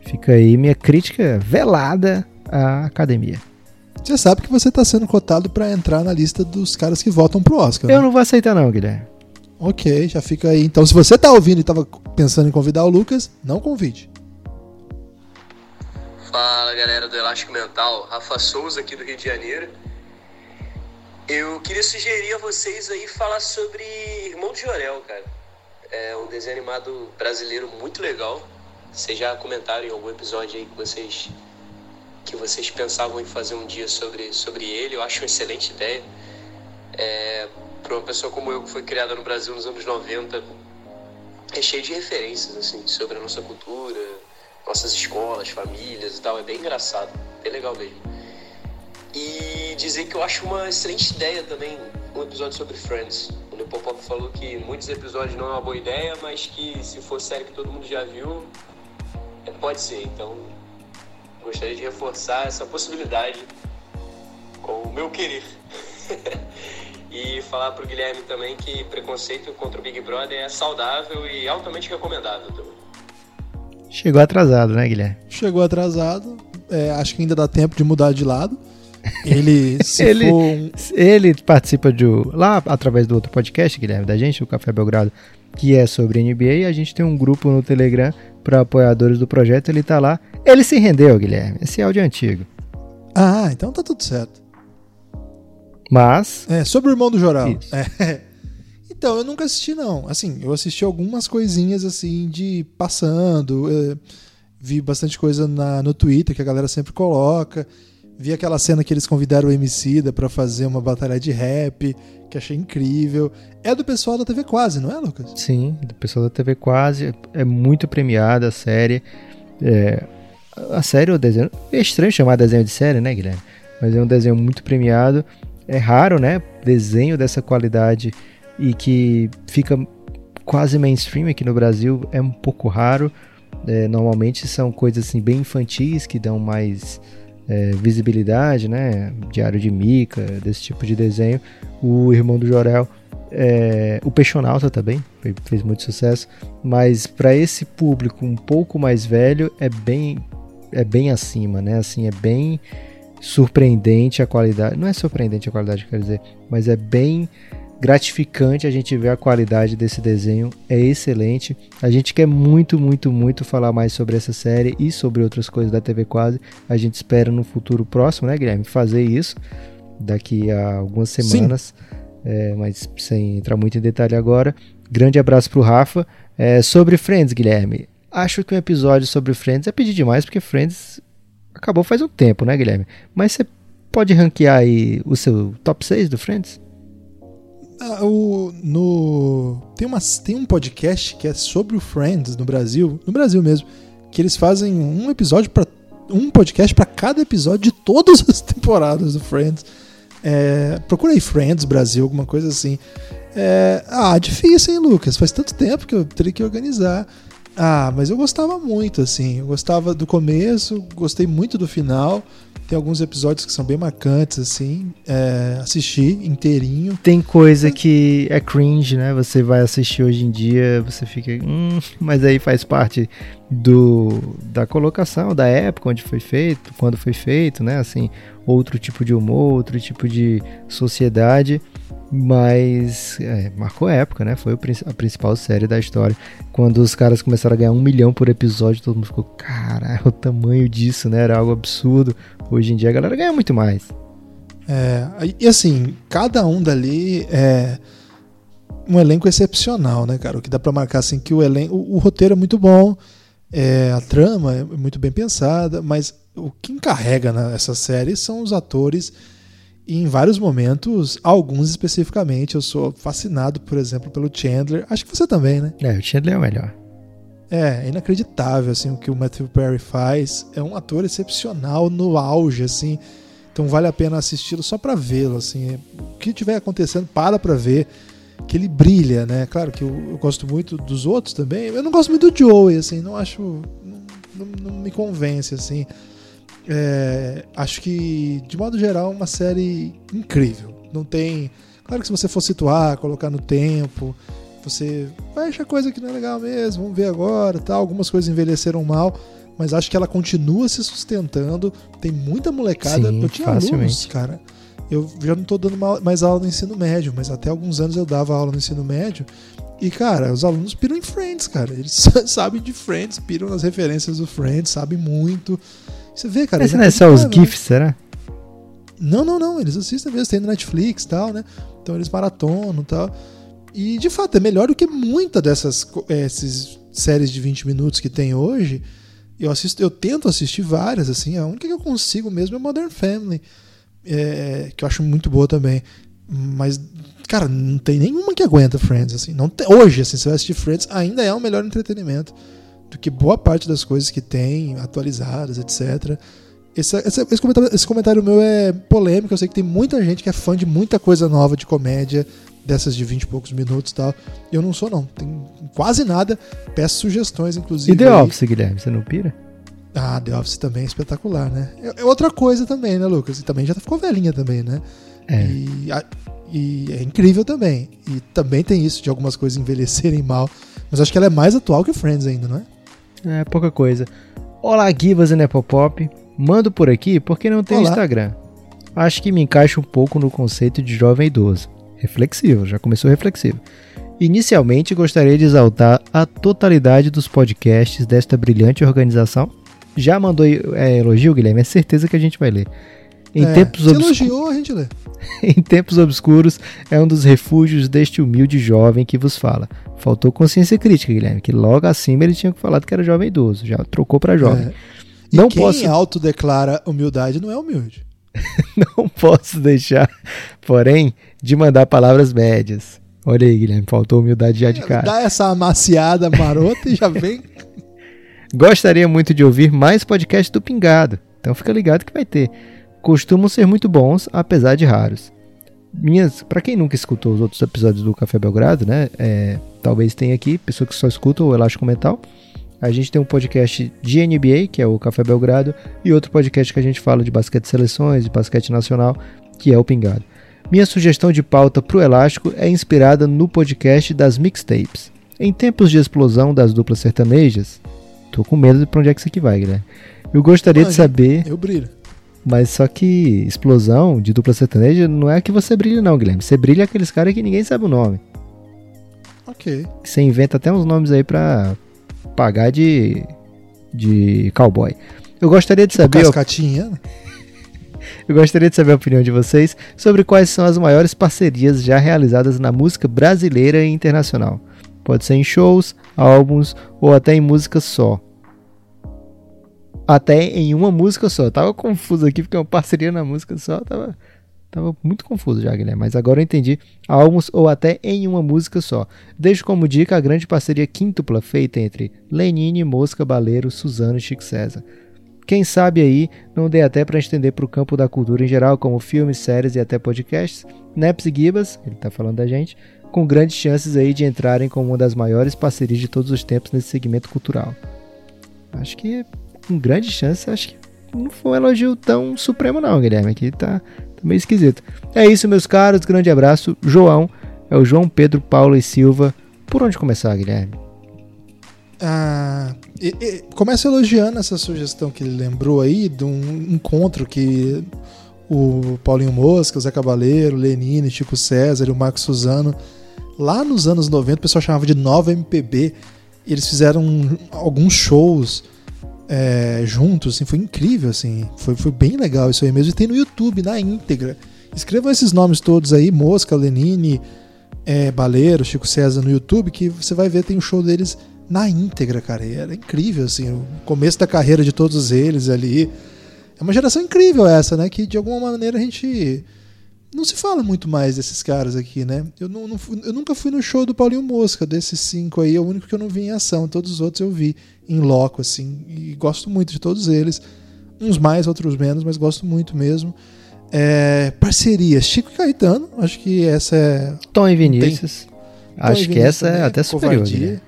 Fica aí minha crítica velada à academia. Você sabe que você está sendo cotado para entrar na lista dos caras que votam pro Oscar. Eu né? não vou aceitar, não, Guilherme. Ok, já fica aí. Então, se você tá ouvindo e tava pensando em convidar o Lucas, não convide. Fala galera do Elástico Mental, Rafa Souza aqui do Rio de Janeiro. Eu queria sugerir a vocês aí falar sobre Irmão de Jorel, cara. É um desenho animado brasileiro muito legal. Vocês já comentaram em algum episódio aí que vocês que vocês pensavam em fazer um dia sobre, sobre ele. Eu acho uma excelente ideia. É, para uma pessoa como eu que foi criada no Brasil nos anos 90, é cheio de referências assim sobre a nossa cultura, nossas escolas, famílias e tal. É bem engraçado, bem legal mesmo. E dizer que eu acho uma excelente ideia também um episódio sobre Friends. O Nepopop falou que muitos episódios não é uma boa ideia, mas que se for série que todo mundo já viu, pode ser. Então, gostaria de reforçar essa possibilidade com o meu querer. e falar pro Guilherme também que preconceito contra o Big Brother é saudável e altamente recomendável também. Chegou atrasado, né, Guilherme? Chegou atrasado. é, acho que ainda dá tempo de mudar de lado. Ele, se Ele- for Ele participa de lá através do outro podcast, Guilherme, da gente, o Café Belgrado, que é sobre NBA. A gente tem um grupo no Telegram para apoiadores do projeto. Ele tá lá. Ele se rendeu, Guilherme. Esse áudio é antigo. Ah, então tá tudo certo. Mas. É, sobre o irmão do Joral. É. Então, eu nunca assisti, não. Assim, eu assisti algumas coisinhas assim de passando. é, vi bastante coisa na, no Twitter que a galera sempre coloca. Vi aquela cena que eles convidaram o Emicida pra fazer uma batalha de rap, que achei incrível. É do pessoal da TV Quase, não é, Lucas? Sim, do pessoal da TV Quase. É muito premiada a série. É, a série, o desenho. É estranho chamar desenho de série, né, Guilherme? Mas é um desenho muito premiado. É raro, né? Desenho dessa qualidade e que fica quase mainstream aqui no Brasil. É um pouco raro. É, normalmente são coisas assim bem infantis que dão mais é, visibilidade, né? Diário de Mica, desse tipo de desenho. O irmão do Jorel, é, o Peixonauta também fe- fez muito sucesso, mas para esse público um pouco mais velho é bem é bem acima, né? Assim é bem surpreendente a qualidade. Não é surpreendente a qualidade, quer dizer, mas é bem gratificante a gente ver a qualidade desse desenho, é excelente. A gente quer muito, muito, muito falar mais sobre essa série e sobre outras coisas da TV Quase. A gente espera no futuro próximo, né, Guilherme, fazer isso daqui a algumas semanas, é, mas sem entrar muito em detalhe agora. Grande abraço pro Rafa. É, sobre Friends, Guilherme. Acho que um episódio sobre Friends é pedir demais, porque Friends acabou faz um tempo, né, Guilherme? Mas você pode ranquear aí o seu top 6 do Friends? Ah, o, no, tem, uma, tem um podcast que é sobre o Friends no Brasil, no Brasil mesmo, que eles fazem um episódio para um podcast para cada episódio de todas as temporadas do Friends. É, procura aí Friends Brasil, alguma coisa assim. É, ah, difícil, hein, Lucas? Faz tanto tempo que eu teria que organizar. Ah, mas eu gostava muito, assim. Eu gostava do começo, gostei muito do final. Tem alguns episódios que são bem marcantes, assim. É, assisti inteirinho. Tem coisa que é cringe, né? Você vai assistir hoje em dia, você fica. Hum, mas aí faz parte do da colocação, da época onde foi feito, quando foi feito, né? Assim, outro tipo de humor, outro tipo de sociedade. Mas é, marcou época, né? Foi a principal série da história. Quando os caras começaram a ganhar um milhão por episódio, todo mundo ficou, caralho, o tamanho disso, né? Era algo absurdo. Hoje em dia a galera ganha muito mais. É, e assim, cada um dali é um elenco excepcional, né, cara? O que dá pra marcar assim que o elenco, o, o roteiro é muito bom, é, a trama é muito bem pensada, mas o que encarrega nessa série são os atores e em vários momentos, alguns especificamente, eu sou fascinado, por exemplo, pelo Chandler. Acho que você também, né? É, o Chandler é o melhor. É, é inacreditável assim o que o Matthew Perry faz. É um ator excepcional no auge, assim. Então vale a pena assisti-lo só pra vê-lo, assim. O que tiver acontecendo, para pra ver que ele brilha, né? Claro que eu, eu gosto muito dos outros também. Eu não gosto muito do Joey, assim, não acho não, não- não me convence assim. É, acho que de modo geral é uma série incrível. Não tem, claro que se você for situar, colocar no tempo, você vai achar coisa que não é legal mesmo, vamos ver agora, tá? Algumas coisas envelheceram mal, mas acho que ela continua se sustentando. Tem muita molecada. Sim, eu tinha alunos, facilmente. cara. Eu já não tô dando ma- mais aula no ensino médio, mas até alguns anos eu dava aula no ensino médio. E, cara, os alunos piram em Friends, cara. Eles sabem de Friends, piram nas referências do Friends, sabem muito. Você vê, cara. Mas não é só os. GIFs, será? Não, não, não. Eles assistem mesmo, tem no Netflix e tal, né? Então eles maratonam e tal. E de fato, é melhor do que muita dessas eh, esses séries de 20 minutos que tem hoje. Eu assisto, eu tento assistir várias, assim. A única que eu consigo mesmo é Modern Family. é, que eu acho muito boa também. Mas, cara, não tem nenhuma que aguenta Friends, assim. Não tem- hoje, assim, você vai assistir Friends, ainda é o melhor entretenimento do que boa parte das coisas que tem, atualizadas, etc. Esse, esse, esse comentário, esse comentário meu é polêmico. Eu sei que tem muita gente que é fã de muita coisa nova de comédia, dessas de 20 e poucos minutos e tal. Eu não sou, não. Tem quase nada. Peço sugestões, inclusive. E The aí. Office, Guilherme, você não pira? Ah, The Office também é espetacular, né? É, é outra coisa também, né, Lucas? E também já ficou velhinha também, né? É. E, a- e é incrível também. E também tem isso de algumas coisas envelhecerem mal. Mas acho que ela é mais atual que Friends ainda, não é? É, pouca coisa. Olá, Givas e Nepopop. Mando por aqui porque não tem Olá. Instagram. Acho que me encaixa um pouco no conceito de jovem idoso. Reflexivo, já começou reflexivo. Inicialmente, gostaria de exaltar a totalidade dos podcasts desta brilhante organização. Já mandou é, elogio, Guilherme? É certeza que a gente vai ler. Em É, tempos se obscuros. elogiou, a gente lê. em tempos obscuros é um dos refúgios deste humilde jovem que vos fala. Faltou consciência crítica, Guilherme, que logo acima ele tinha falado que era jovem idoso, já trocou pra jovem. É. E Não quem posso- autodeclara humildade não é humilde. Não posso deixar, porém, de mandar palavras médias. Olha aí, Guilherme, faltou humildade já de cara. Dá essa amaciada marota e já vem. Gostaria muito de ouvir mais podcasts do Pingado, então fica ligado que vai ter. Costumam ser muito bons, apesar de raros. Minhas, para quem nunca escutou os outros episódios do Café Belgrado, né? é, talvez tenha aqui pessoa que só escuta o Elástico Mental. A gente tem um podcast de NBA, que é o Café Belgrado, e outro podcast que a gente fala de basquete de seleções, de basquete nacional, que é o Pingado. Minha sugestão de pauta pro Elástico é inspirada no podcast das mixtapes. Em tempos de explosão das duplas sertanejas, tô com medo de pra onde é que isso aqui vai, Guilherme. Eu gostaria de Manja. saber, Eu brilho. Mas só que explosão de dupla sertaneja não é que você brilha não, Guilherme. Você brilha aqueles caras que ninguém sabe o nome. Ok. Você inventa até uns nomes aí pra pagar de de cowboy. Eu gostaria de saber, Cascatinha. eu gostaria de saber a opinião de vocês sobre quais são as maiores parcerias já realizadas na música brasileira e internacional. Pode ser em shows, álbuns ou até em música só. Até em uma música só. Eu tava confuso aqui porque é uma parceria na música só. Tava, tava muito confuso já, Guilherme. Mas agora eu entendi. Álbuns ou até em uma música só. Deixo como dica a grande parceria quíntupla feita entre Lenine, Mosca, Baleiro, Suzano e Chico César. Quem sabe aí não dê até para estender para o campo da cultura em geral, como filmes, séries e até podcasts. Neps e Gibas, ele tá falando da gente, com grandes chances aí de entrarem como uma das maiores parcerias de todos os tempos nesse segmento cultural. Acho que com grande chance, acho que não foi um elogio tão supremo não, Guilherme, aqui tá, tá meio esquisito. É isso, meus caros, grande abraço. João, é o João Pedro Paulo e Silva. Por onde começar, Guilherme? Ah, e- e- começa elogiando essa sugestão que ele lembrou aí de um encontro que o Paulinho Mosca, o Zé Cabaleiro, o Lenine, Chico César e o Marcos Suzano, lá nos anos 90, o pessoal chamava de Nova MPB, eles fizeram alguns shows é, juntos, assim, foi incrível, assim, foi, foi bem legal isso aí mesmo, e tem no YouTube, na íntegra. Escrevam esses nomes todos aí, Mosca, Lenine, é, Baleiro, Chico César no YouTube, que você vai ver, tem um show deles na íntegra, cara. E era incrível, assim, o começo da carreira de todos eles ali. É uma geração incrível essa, né? Que de alguma maneira a gente. Não se fala muito mais desses caras aqui, né? Eu, não, não fui- eu nunca fui no show do Paulinho Mosca, desses cinco aí, é o único que eu não vi em ação. Todos os outros eu vi em loco, assim, e gosto muito de todos eles. Uns mais, outros menos, mas gosto muito mesmo. É, parceria, Chico e Caetano, acho que essa é Tom e Vinícius. Acho Tom e que Vinícius essa é até superior. Guilherme.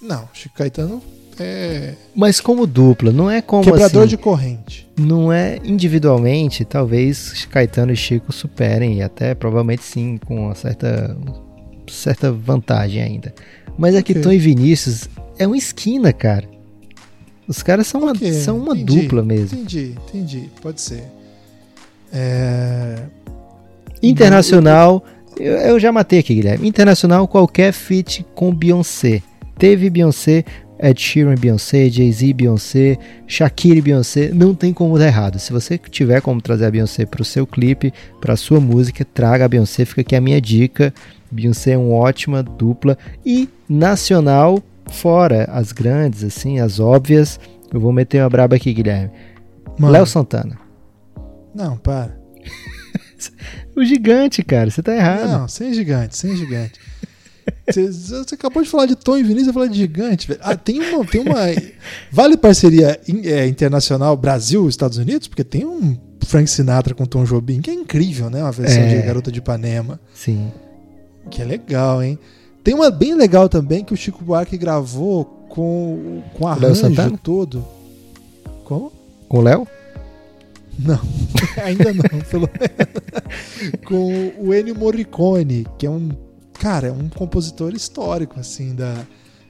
Não, Chico Caetano é Mas como dupla, não é como quebrador assim, de corrente. não é individualmente, talvez Caetano e Chico superem e até provavelmente sim com uma certa certa vantagem ainda. Mas aqui Ok. Tom e Vinícius é uma esquina, cara. Os caras são uma, Ok, são uma entendi, dupla mesmo. Entendi, entendi, pode ser. É, Internacional, eu, eu já matei aqui, Guilherme. Internacional, qualquer feat com Beyoncé. Teve Beyoncé, Ed Sheeran Beyoncé, Jay-Z Beyoncé, Shakira e Beyoncé. Não tem como dar errado. Se você tiver como trazer a Beyoncé para o seu clipe, para sua música, traga a Beyoncé. Fica aqui a minha dica. Beyoncé é uma ótima dupla. E nacional, fora as grandes, assim, as óbvias. Eu vou meter uma braba aqui, Guilherme. Léo Santana. Não, para. O gigante, cara. Você tá errado. Não, sem gigante, sem gigante. Você, você acabou de falar de Tom e Vinícius, eu falei de gigante. velho. Ah, tem uma, tem uma. Vale parceria é, internacional Brasil Estados Unidos? Porque tem um Frank Sinatra com Tom Jobim, que é incrível, né? Uma versão É. de Garota de Ipanema. Sim. Que é legal, hein? Tem uma bem legal também que o Chico Buarque gravou com, com arranjo todo. Como? Com o Léo? Não, ainda não, pelo menos. Com o Ennio Morricone, que é um, cara, é um compositor histórico, assim, da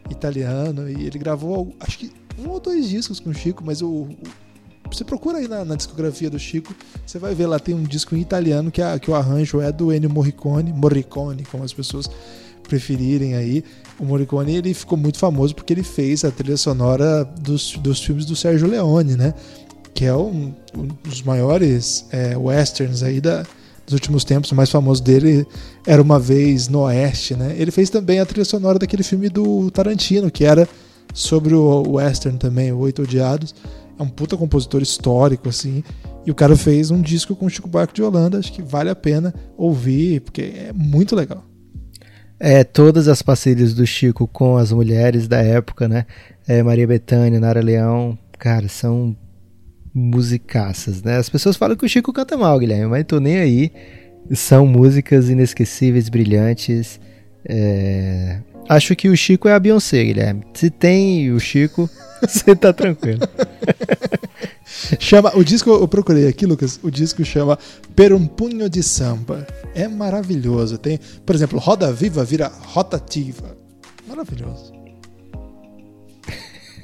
italiano, e ele gravou, acho que um ou dois discos com o Chico, mas o, você procura aí na, na discografia do Chico, você vai ver lá, tem um disco em italiano que, a, que o arranjo é do Ennio Morricone, Morricone, como as pessoas preferirem aí. O Morricone, ele ficou muito famoso porque ele fez a trilha sonora dos, dos filmes do Sérgio Leone, né? que é um, um dos maiores é, westerns aí da, dos últimos tempos. O mais famoso dele era Uma Vez no Oeste, né? Ele fez também a trilha sonora daquele filme do Tarantino, que era sobre o western também, o Oito Odiados. É um puta compositor histórico, assim. E o cara fez um disco com o Chico Buarque de Holanda. Acho que vale a pena ouvir, porque é muito legal. É, todas as parcerias do Chico com as mulheres da época, né? É, Maria Bethânia, Nara Leão, cara, são musicaças, né? As pessoas falam que o Chico canta mal, Guilherme, mas tô nem aí. São músicas inesquecíveis, brilhantes. É... Acho que o Chico é a Beyoncé, Guilherme. Se tem o Chico, você tá tranquilo. chama o disco eu procurei aqui, Lucas. O disco chama Per um punho de samba. É maravilhoso. Tem, por exemplo, Roda Viva vira Rotativa. Maravilhoso.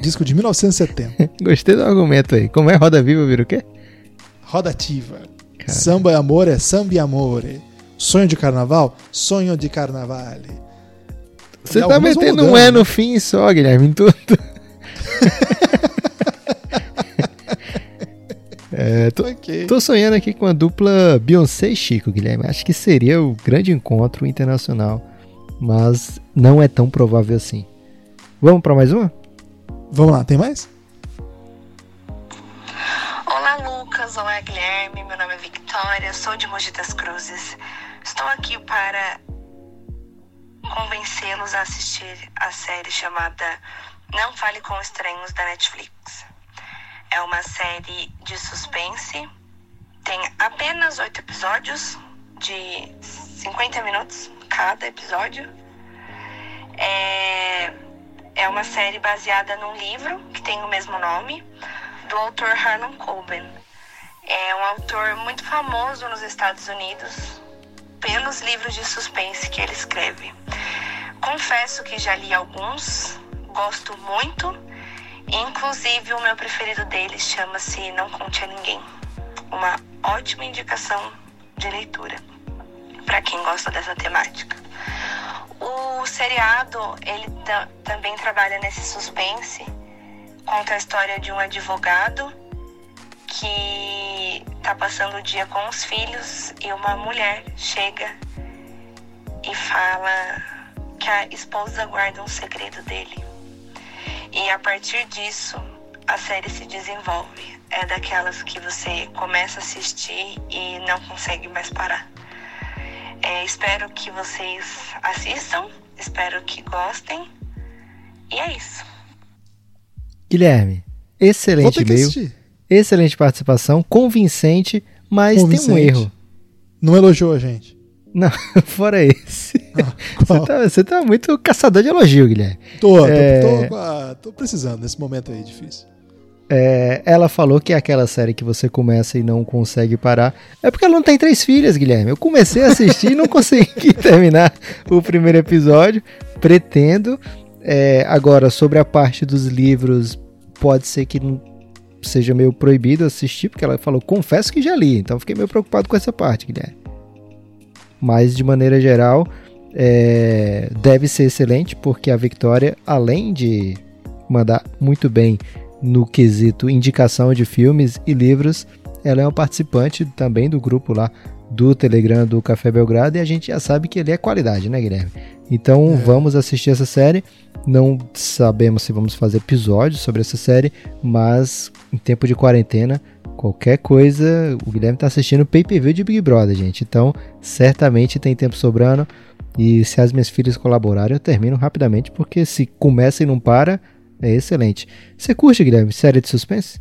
Disco de 1970. Gostei do argumento aí. Como é Roda Viva vira o quê? Rodativa. Samba e amor é samba e amore. Sonho de carnaval? Sonho de carnavale. Você tá metendo um é no fim só, Guilherme, em tudo. é, tô, okay. tô, sonhando aqui com a dupla Beyoncé e Chico, Guilherme. Acho que seria o grande encontro internacional, mas não é tão provável assim. Vamos para mais uma? Vamos lá, tem mais? Olá, Lucas. Olá, Guilherme. Meu nome é Victoria, sou de Mogi das Cruzes. Estou aqui para convencê-los a assistir a série chamada Não Fale com Estranhos da Netflix. É uma série de suspense, tem apenas oito episódios de 50 minutos cada episódio. É é uma série baseada num livro que tem o mesmo nome, do autor Harlan Coben. É um autor muito famoso nos Estados Unidos pelos livros de suspense que ele escreve. Confesso que já li alguns, gosto muito, inclusive o meu preferido deles chama-se Não Conte a Ninguém. Uma ótima indicação de leitura para quem gosta dessa temática. O seriado, ele também trabalha nesse suspense, conta a história de um advogado que tá passando o dia com os filhos e uma mulher chega e fala que a esposa guarda um segredo dele. E a partir disso, a série se desenvolve. É daquelas que você começa a assistir e não consegue mais parar. É, espero que vocês assistam, espero que gostem. E é isso. Guilherme, excelente e-mail. Excelente participação, convincente, mas convincente. tem um erro. Não elogiou a gente. Não, fora esse. Ah, você, tá, você, tá, muito caçador de elogio, Guilherme. Tô, é... tô, tô, tô, precisando nesse momento aí difícil. É, ela falou que é aquela série que você começa e não consegue parar. É porque ela não tem três filhas, Guilherme. Eu comecei a assistir e não consegui terminar o primeiro episódio. Pretendo. É, agora, sobre a parte dos livros, pode ser que seja meio proibido assistir, porque ela falou, confesso que já li. Então fiquei meio preocupado com essa parte, Guilherme. Mas, de maneira geral, é, deve ser excelente, porque a Victoria, além de mandar muito bem no quesito indicação de filmes e livros. Ela é uma participante também do grupo lá do Telegram do Café Belgrado e a gente já sabe que ele é qualidade, né, Guilherme? Então é. vamos assistir essa série. Não sabemos se vamos fazer episódios sobre essa série, mas em tempo de quarentena, qualquer coisa, o Guilherme está assistindo pay-per-view de Big Brother, gente. Então certamente tem tempo sobrando. E se as minhas filhas colaborarem, eu termino rapidamente, porque se começa e não para, é excelente. Você curte, Guilherme, série de suspense?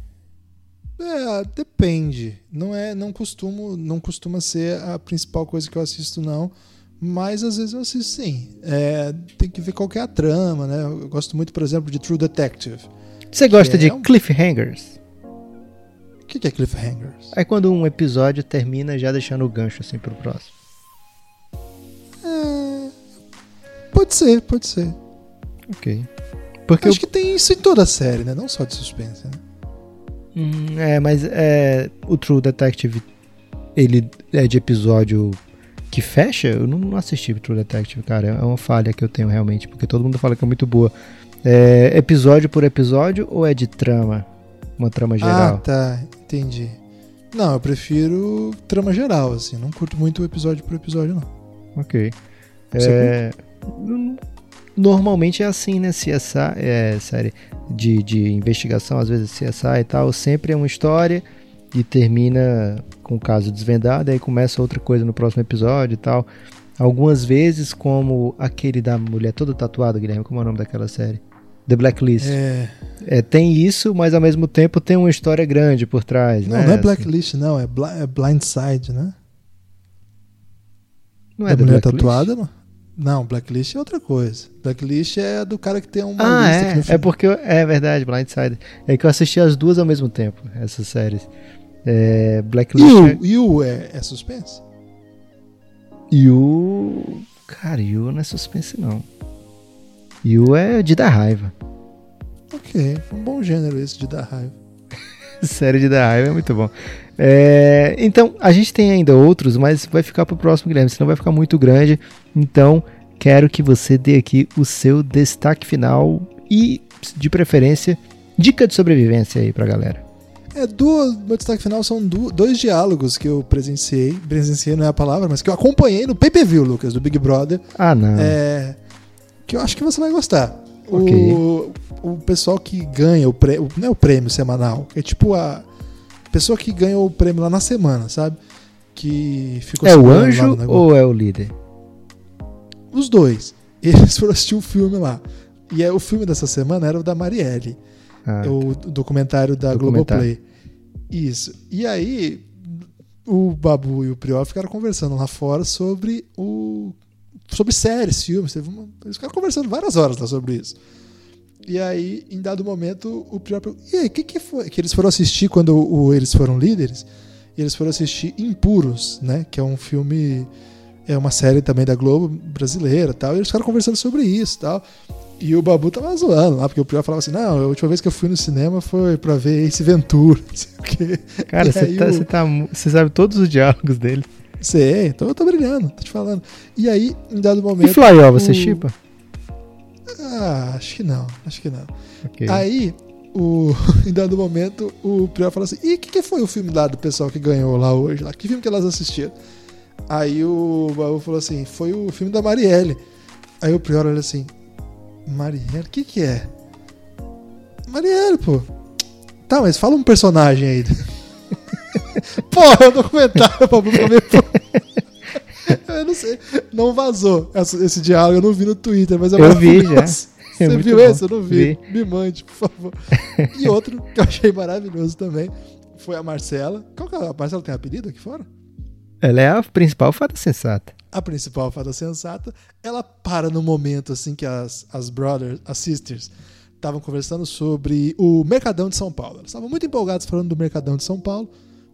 É, depende. Não é, não costumo, não costuma ser a principal coisa que eu assisto não, mas às vezes eu assisto sim. É, tem que ver qual é a trama, né? Eu gosto muito, por exemplo, de True Detective. Você gosta de é um... cliffhangers? O que, que é cliffhangers? É quando um episódio termina já deixando o gancho assim pro próximo. É... Pode ser, pode ser. Ok. Porque Acho eu... que tem isso em toda a série, né? Não só de suspense, né? Hum, é, mas é, o True Detective, ele é de episódio que fecha? Eu não assisti o True Detective, cara. É uma falha que eu tenho realmente, porque todo mundo fala que é muito boa. É episódio por episódio ou é de trama? uma trama Ah, geral. tá, entendi. Não, eu prefiro trama geral, assim. Não curto muito episódio por episódio, não. Ok. Você É, hum, normalmente é assim, né? CSI, é, série de, de investigação, às vezes CSI e tal, sempre é uma história e termina com o caso desvendado, aí começa outra coisa no próximo episódio e tal. Algumas vezes, como aquele da mulher toda tatuada, Guilherme, como é o nome daquela série? The Blacklist. É... É, tem isso, mas ao mesmo tempo tem uma história grande por trás, Não, né? não é Assim, Blacklist, não. É, Bli- é Blindside, né? não da é The mulher Blacklist? tatuada, não? Não, Blacklist é outra coisa. Blacklist é do cara que tem uma Ah, lista no é. filme. É porque. eu- É verdade, Blindside. É que eu assisti as duas ao mesmo tempo, essas séries. É, Blacklist You, you é, é suspense? e o. Cara, You não é suspense, não. You é de dar raiva. Ok, um bom gênero esse de dar raiva. Série de dar raiva é muito bom. É, então, a gente tem ainda outros, mas vai ficar pro próximo, Guilherme, senão vai ficar muito grande. Então, quero que você dê aqui o seu destaque final e, de preferência, dica de sobrevivência aí pra galera. É, duas, meu destaque final são dois diálogos que eu presenciei. Presenciei não é a palavra, mas que eu acompanhei no pay-per-view, Lucas, do Big Brother. Ah, não. É, que eu acho que você vai gostar. Ok. O, o pessoal que ganha o prêmio, não é o prêmio semanal, é tipo a pessoa que ganha o prêmio lá na semana, sabe? Que ficou É o anjo ou é o líder? Os dois. Eles foram assistir o filme lá. E é, o filme dessa semana era o da Marielle. Ah, É o documentário da Documentário. Globoplay. Isso. E aí, o Babu e o Prior ficaram conversando lá fora sobre o. sobre séries, filmes. Eles ficaram conversando várias horas lá sobre isso. E aí, em dado momento, o perguntou: E aí, o que, que foi? Que eles foram assistir quando o- eles foram líderes. E eles foram assistir Impuros, né? Que é um filme. É uma série também da Globo brasileira e tal. E eles ficaram conversando sobre isso e tal. E o Babu tava zoando lá, porque o Prior falava assim: não, a última vez que eu fui no cinema foi pra ver Ace Ventura, não sei o quê. Cara, E você tá, o- você tá sabe todos os diálogos dele. Sei, então eu tô brilhando, tô te falando. E aí, em dado E momento. Flyó, você o- chipa? Ah, acho que não, acho que não. Ok. Aí, o, em dado momento, o Prior falou assim: e o que, que foi o filme lá do pessoal que ganhou lá hoje? Lá? Que filme que elas assistiram? Aí o Babu falou assim: foi o filme da Marielle. Aí o Prior olha assim: Marielle, o que que é? Marielle, pô. Tá, mas fala um personagem aí. Porra, é um documentário, Babu falou meio- Eu não sei, não vazou essa- esse diálogo, eu não vi no Twitter, mas é Eu vi maravilhoso. É Você muito viu bom. esse? Eu não vi. Vi. Me mande, por favor. E outro que eu achei maravilhoso também foi a Marcela. Qual que é? A Marcela tem apelido aqui fora? Ela é a principal fada sensata. A principal fada sensata. Ela para no momento assim que as, as brothers, as sisters, estavam conversando sobre o Mercadão de São Paulo. Elas estavam muito empolgadas falando do Mercadão de São Paulo.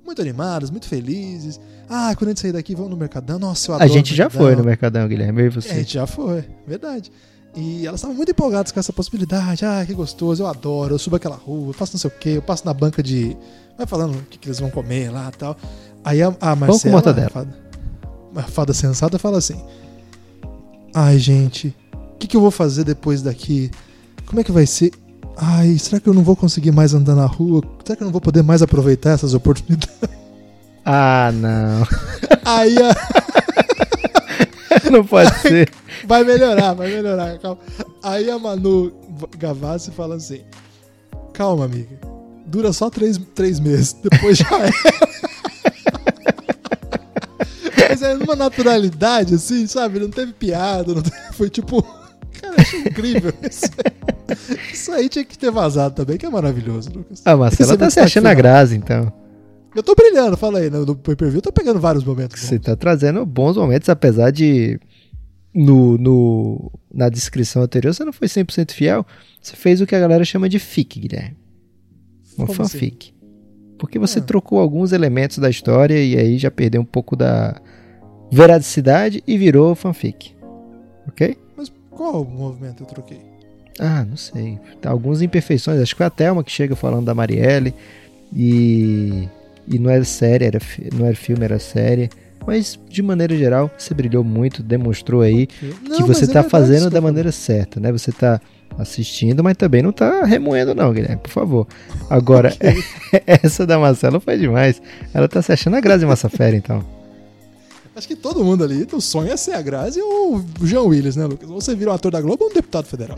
Muito animadas, muito felizes. Ah, quando a gente sair daqui, vamos no Mercadão. Nossa, eu A adoro gente já foi no Mercadão, Guilherme, eu e É, a você. gente já foi, verdade. E elas estavam muito empolgadas com essa possibilidade. Ah, que gostoso, eu adoro, eu subo aquela rua, eu faço não sei o quê, eu passo na banca de. Vai falando o que, que eles vão comer lá e tal. Aí a, a Marcela, mortadela. a fada, a fada sensata, fala assim: Ai, gente, o que, que eu vou fazer depois daqui? Como é que vai ser? Ai, será que eu não vou conseguir mais andar na rua? Será que eu não vou poder mais aproveitar essas oportunidades? Ah, não. Aí a. não pode ser. Vai melhorar, vai melhorar, calma. Aí a Manu Gavassi fala assim: Calma, amiga. Dura só três, três meses, depois já é. Mas é numa naturalidade, assim, sabe? Não teve piada, não teve- foi tipo. Cara, achei incrível. Isso, isso aí tinha que ter vazado também, que é maravilhoso, Lucas. A Marcela Esse é tá se achando a graça, então. Eu tô brilhando, fala aí, no, no pay-per-view, eu tô pegando vários momentos. Você tá trazendo bons momentos, apesar de. No, no, na descrição anterior você não foi 100% fiel. Você fez o que a galera chama de fic, Guilherme. Uma Como assim? fanfic. Porque você Ah. trocou alguns elementos da história e aí já perdeu um pouco da veradicidade e virou fanfic. Ok? Qual movimento eu troquei? Ah, não sei. Tá algumas imperfeições. Acho que foi a Thelma que chega falando da Marielle. E. E não era série, era, não era filme, era série. Mas, de maneira geral, você brilhou muito, demonstrou aí Não, que você é tá fazendo da maneira certa, né? Você tá assistindo, mas também não tá remoendo, não, Guilherme, por favor. Agora, essa da Marcela foi demais. Ela tá se achando a Grazi Massafera, então. Acho que todo mundo ali, o sonho é ser a Grazi ou o Jean Willis, né, Lucas? Ou você vira um ator da Globo ou um deputado federal.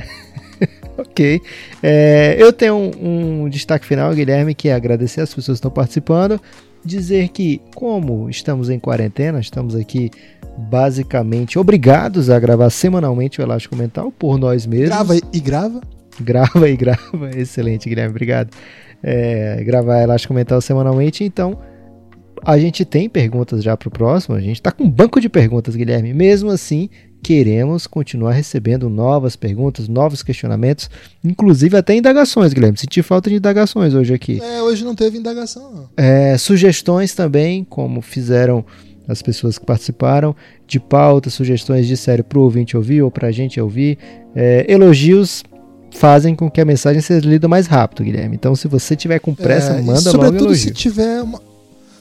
ok. É, eu tenho um, um, destaque final, Guilherme, que é agradecer as pessoas que estão participando. Dizer que, como estamos em quarentena, estamos aqui basicamente obrigados a gravar semanalmente o Elástico Mental por nós mesmos. Grava e grava. Grava e grava. Excelente, Guilherme, obrigado. É, gravar Elástico Mental semanalmente, então a gente tem perguntas já para o próximo, a gente está com um banco de perguntas, Guilherme. Mesmo assim, queremos continuar recebendo novas perguntas, novos questionamentos, inclusive até indagações, Guilherme. Senti falta de indagações hoje aqui. É, hoje não teve indagação. Não. É, sugestões também, como fizeram as pessoas que participaram, de pauta, sugestões de série para o ouvinte ouvir ou para a gente ouvir. É, elogios fazem com que a mensagem seja lida mais rápido, Guilherme. Então, se você tiver com pressa, é, manda logo elogio. se tiver uma,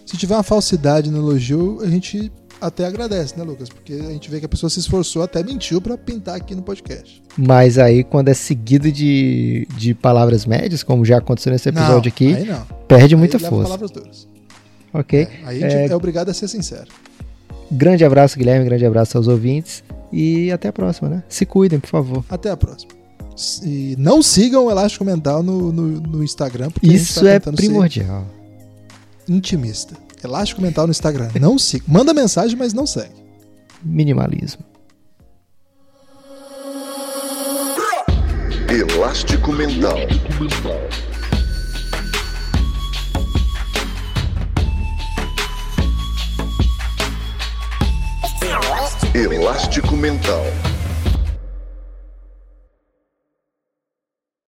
se tiver uma falsidade no elogio, a gente até agradece, né, Lucas? Porque a gente vê que a pessoa se esforçou, até mentiu para pintar aqui no podcast. Mas aí, quando é seguido de, de palavras médias, como já aconteceu nesse episódio não, aqui, perde aí muita força. palavras duras. Ok. É, aí a gente é... é obrigado a ser sincero. Grande abraço, Guilherme. Grande abraço aos ouvintes. E até a próxima, né? Se cuidem, por favor. Até a próxima. E não sigam o Elástico Mental no, no, no Instagram. Isso tá é primordial intimista. Elástico mental no Instagram. Não siga. Manda mensagem, mas não segue. Minimalismo. Elástico mental. Elástico mental.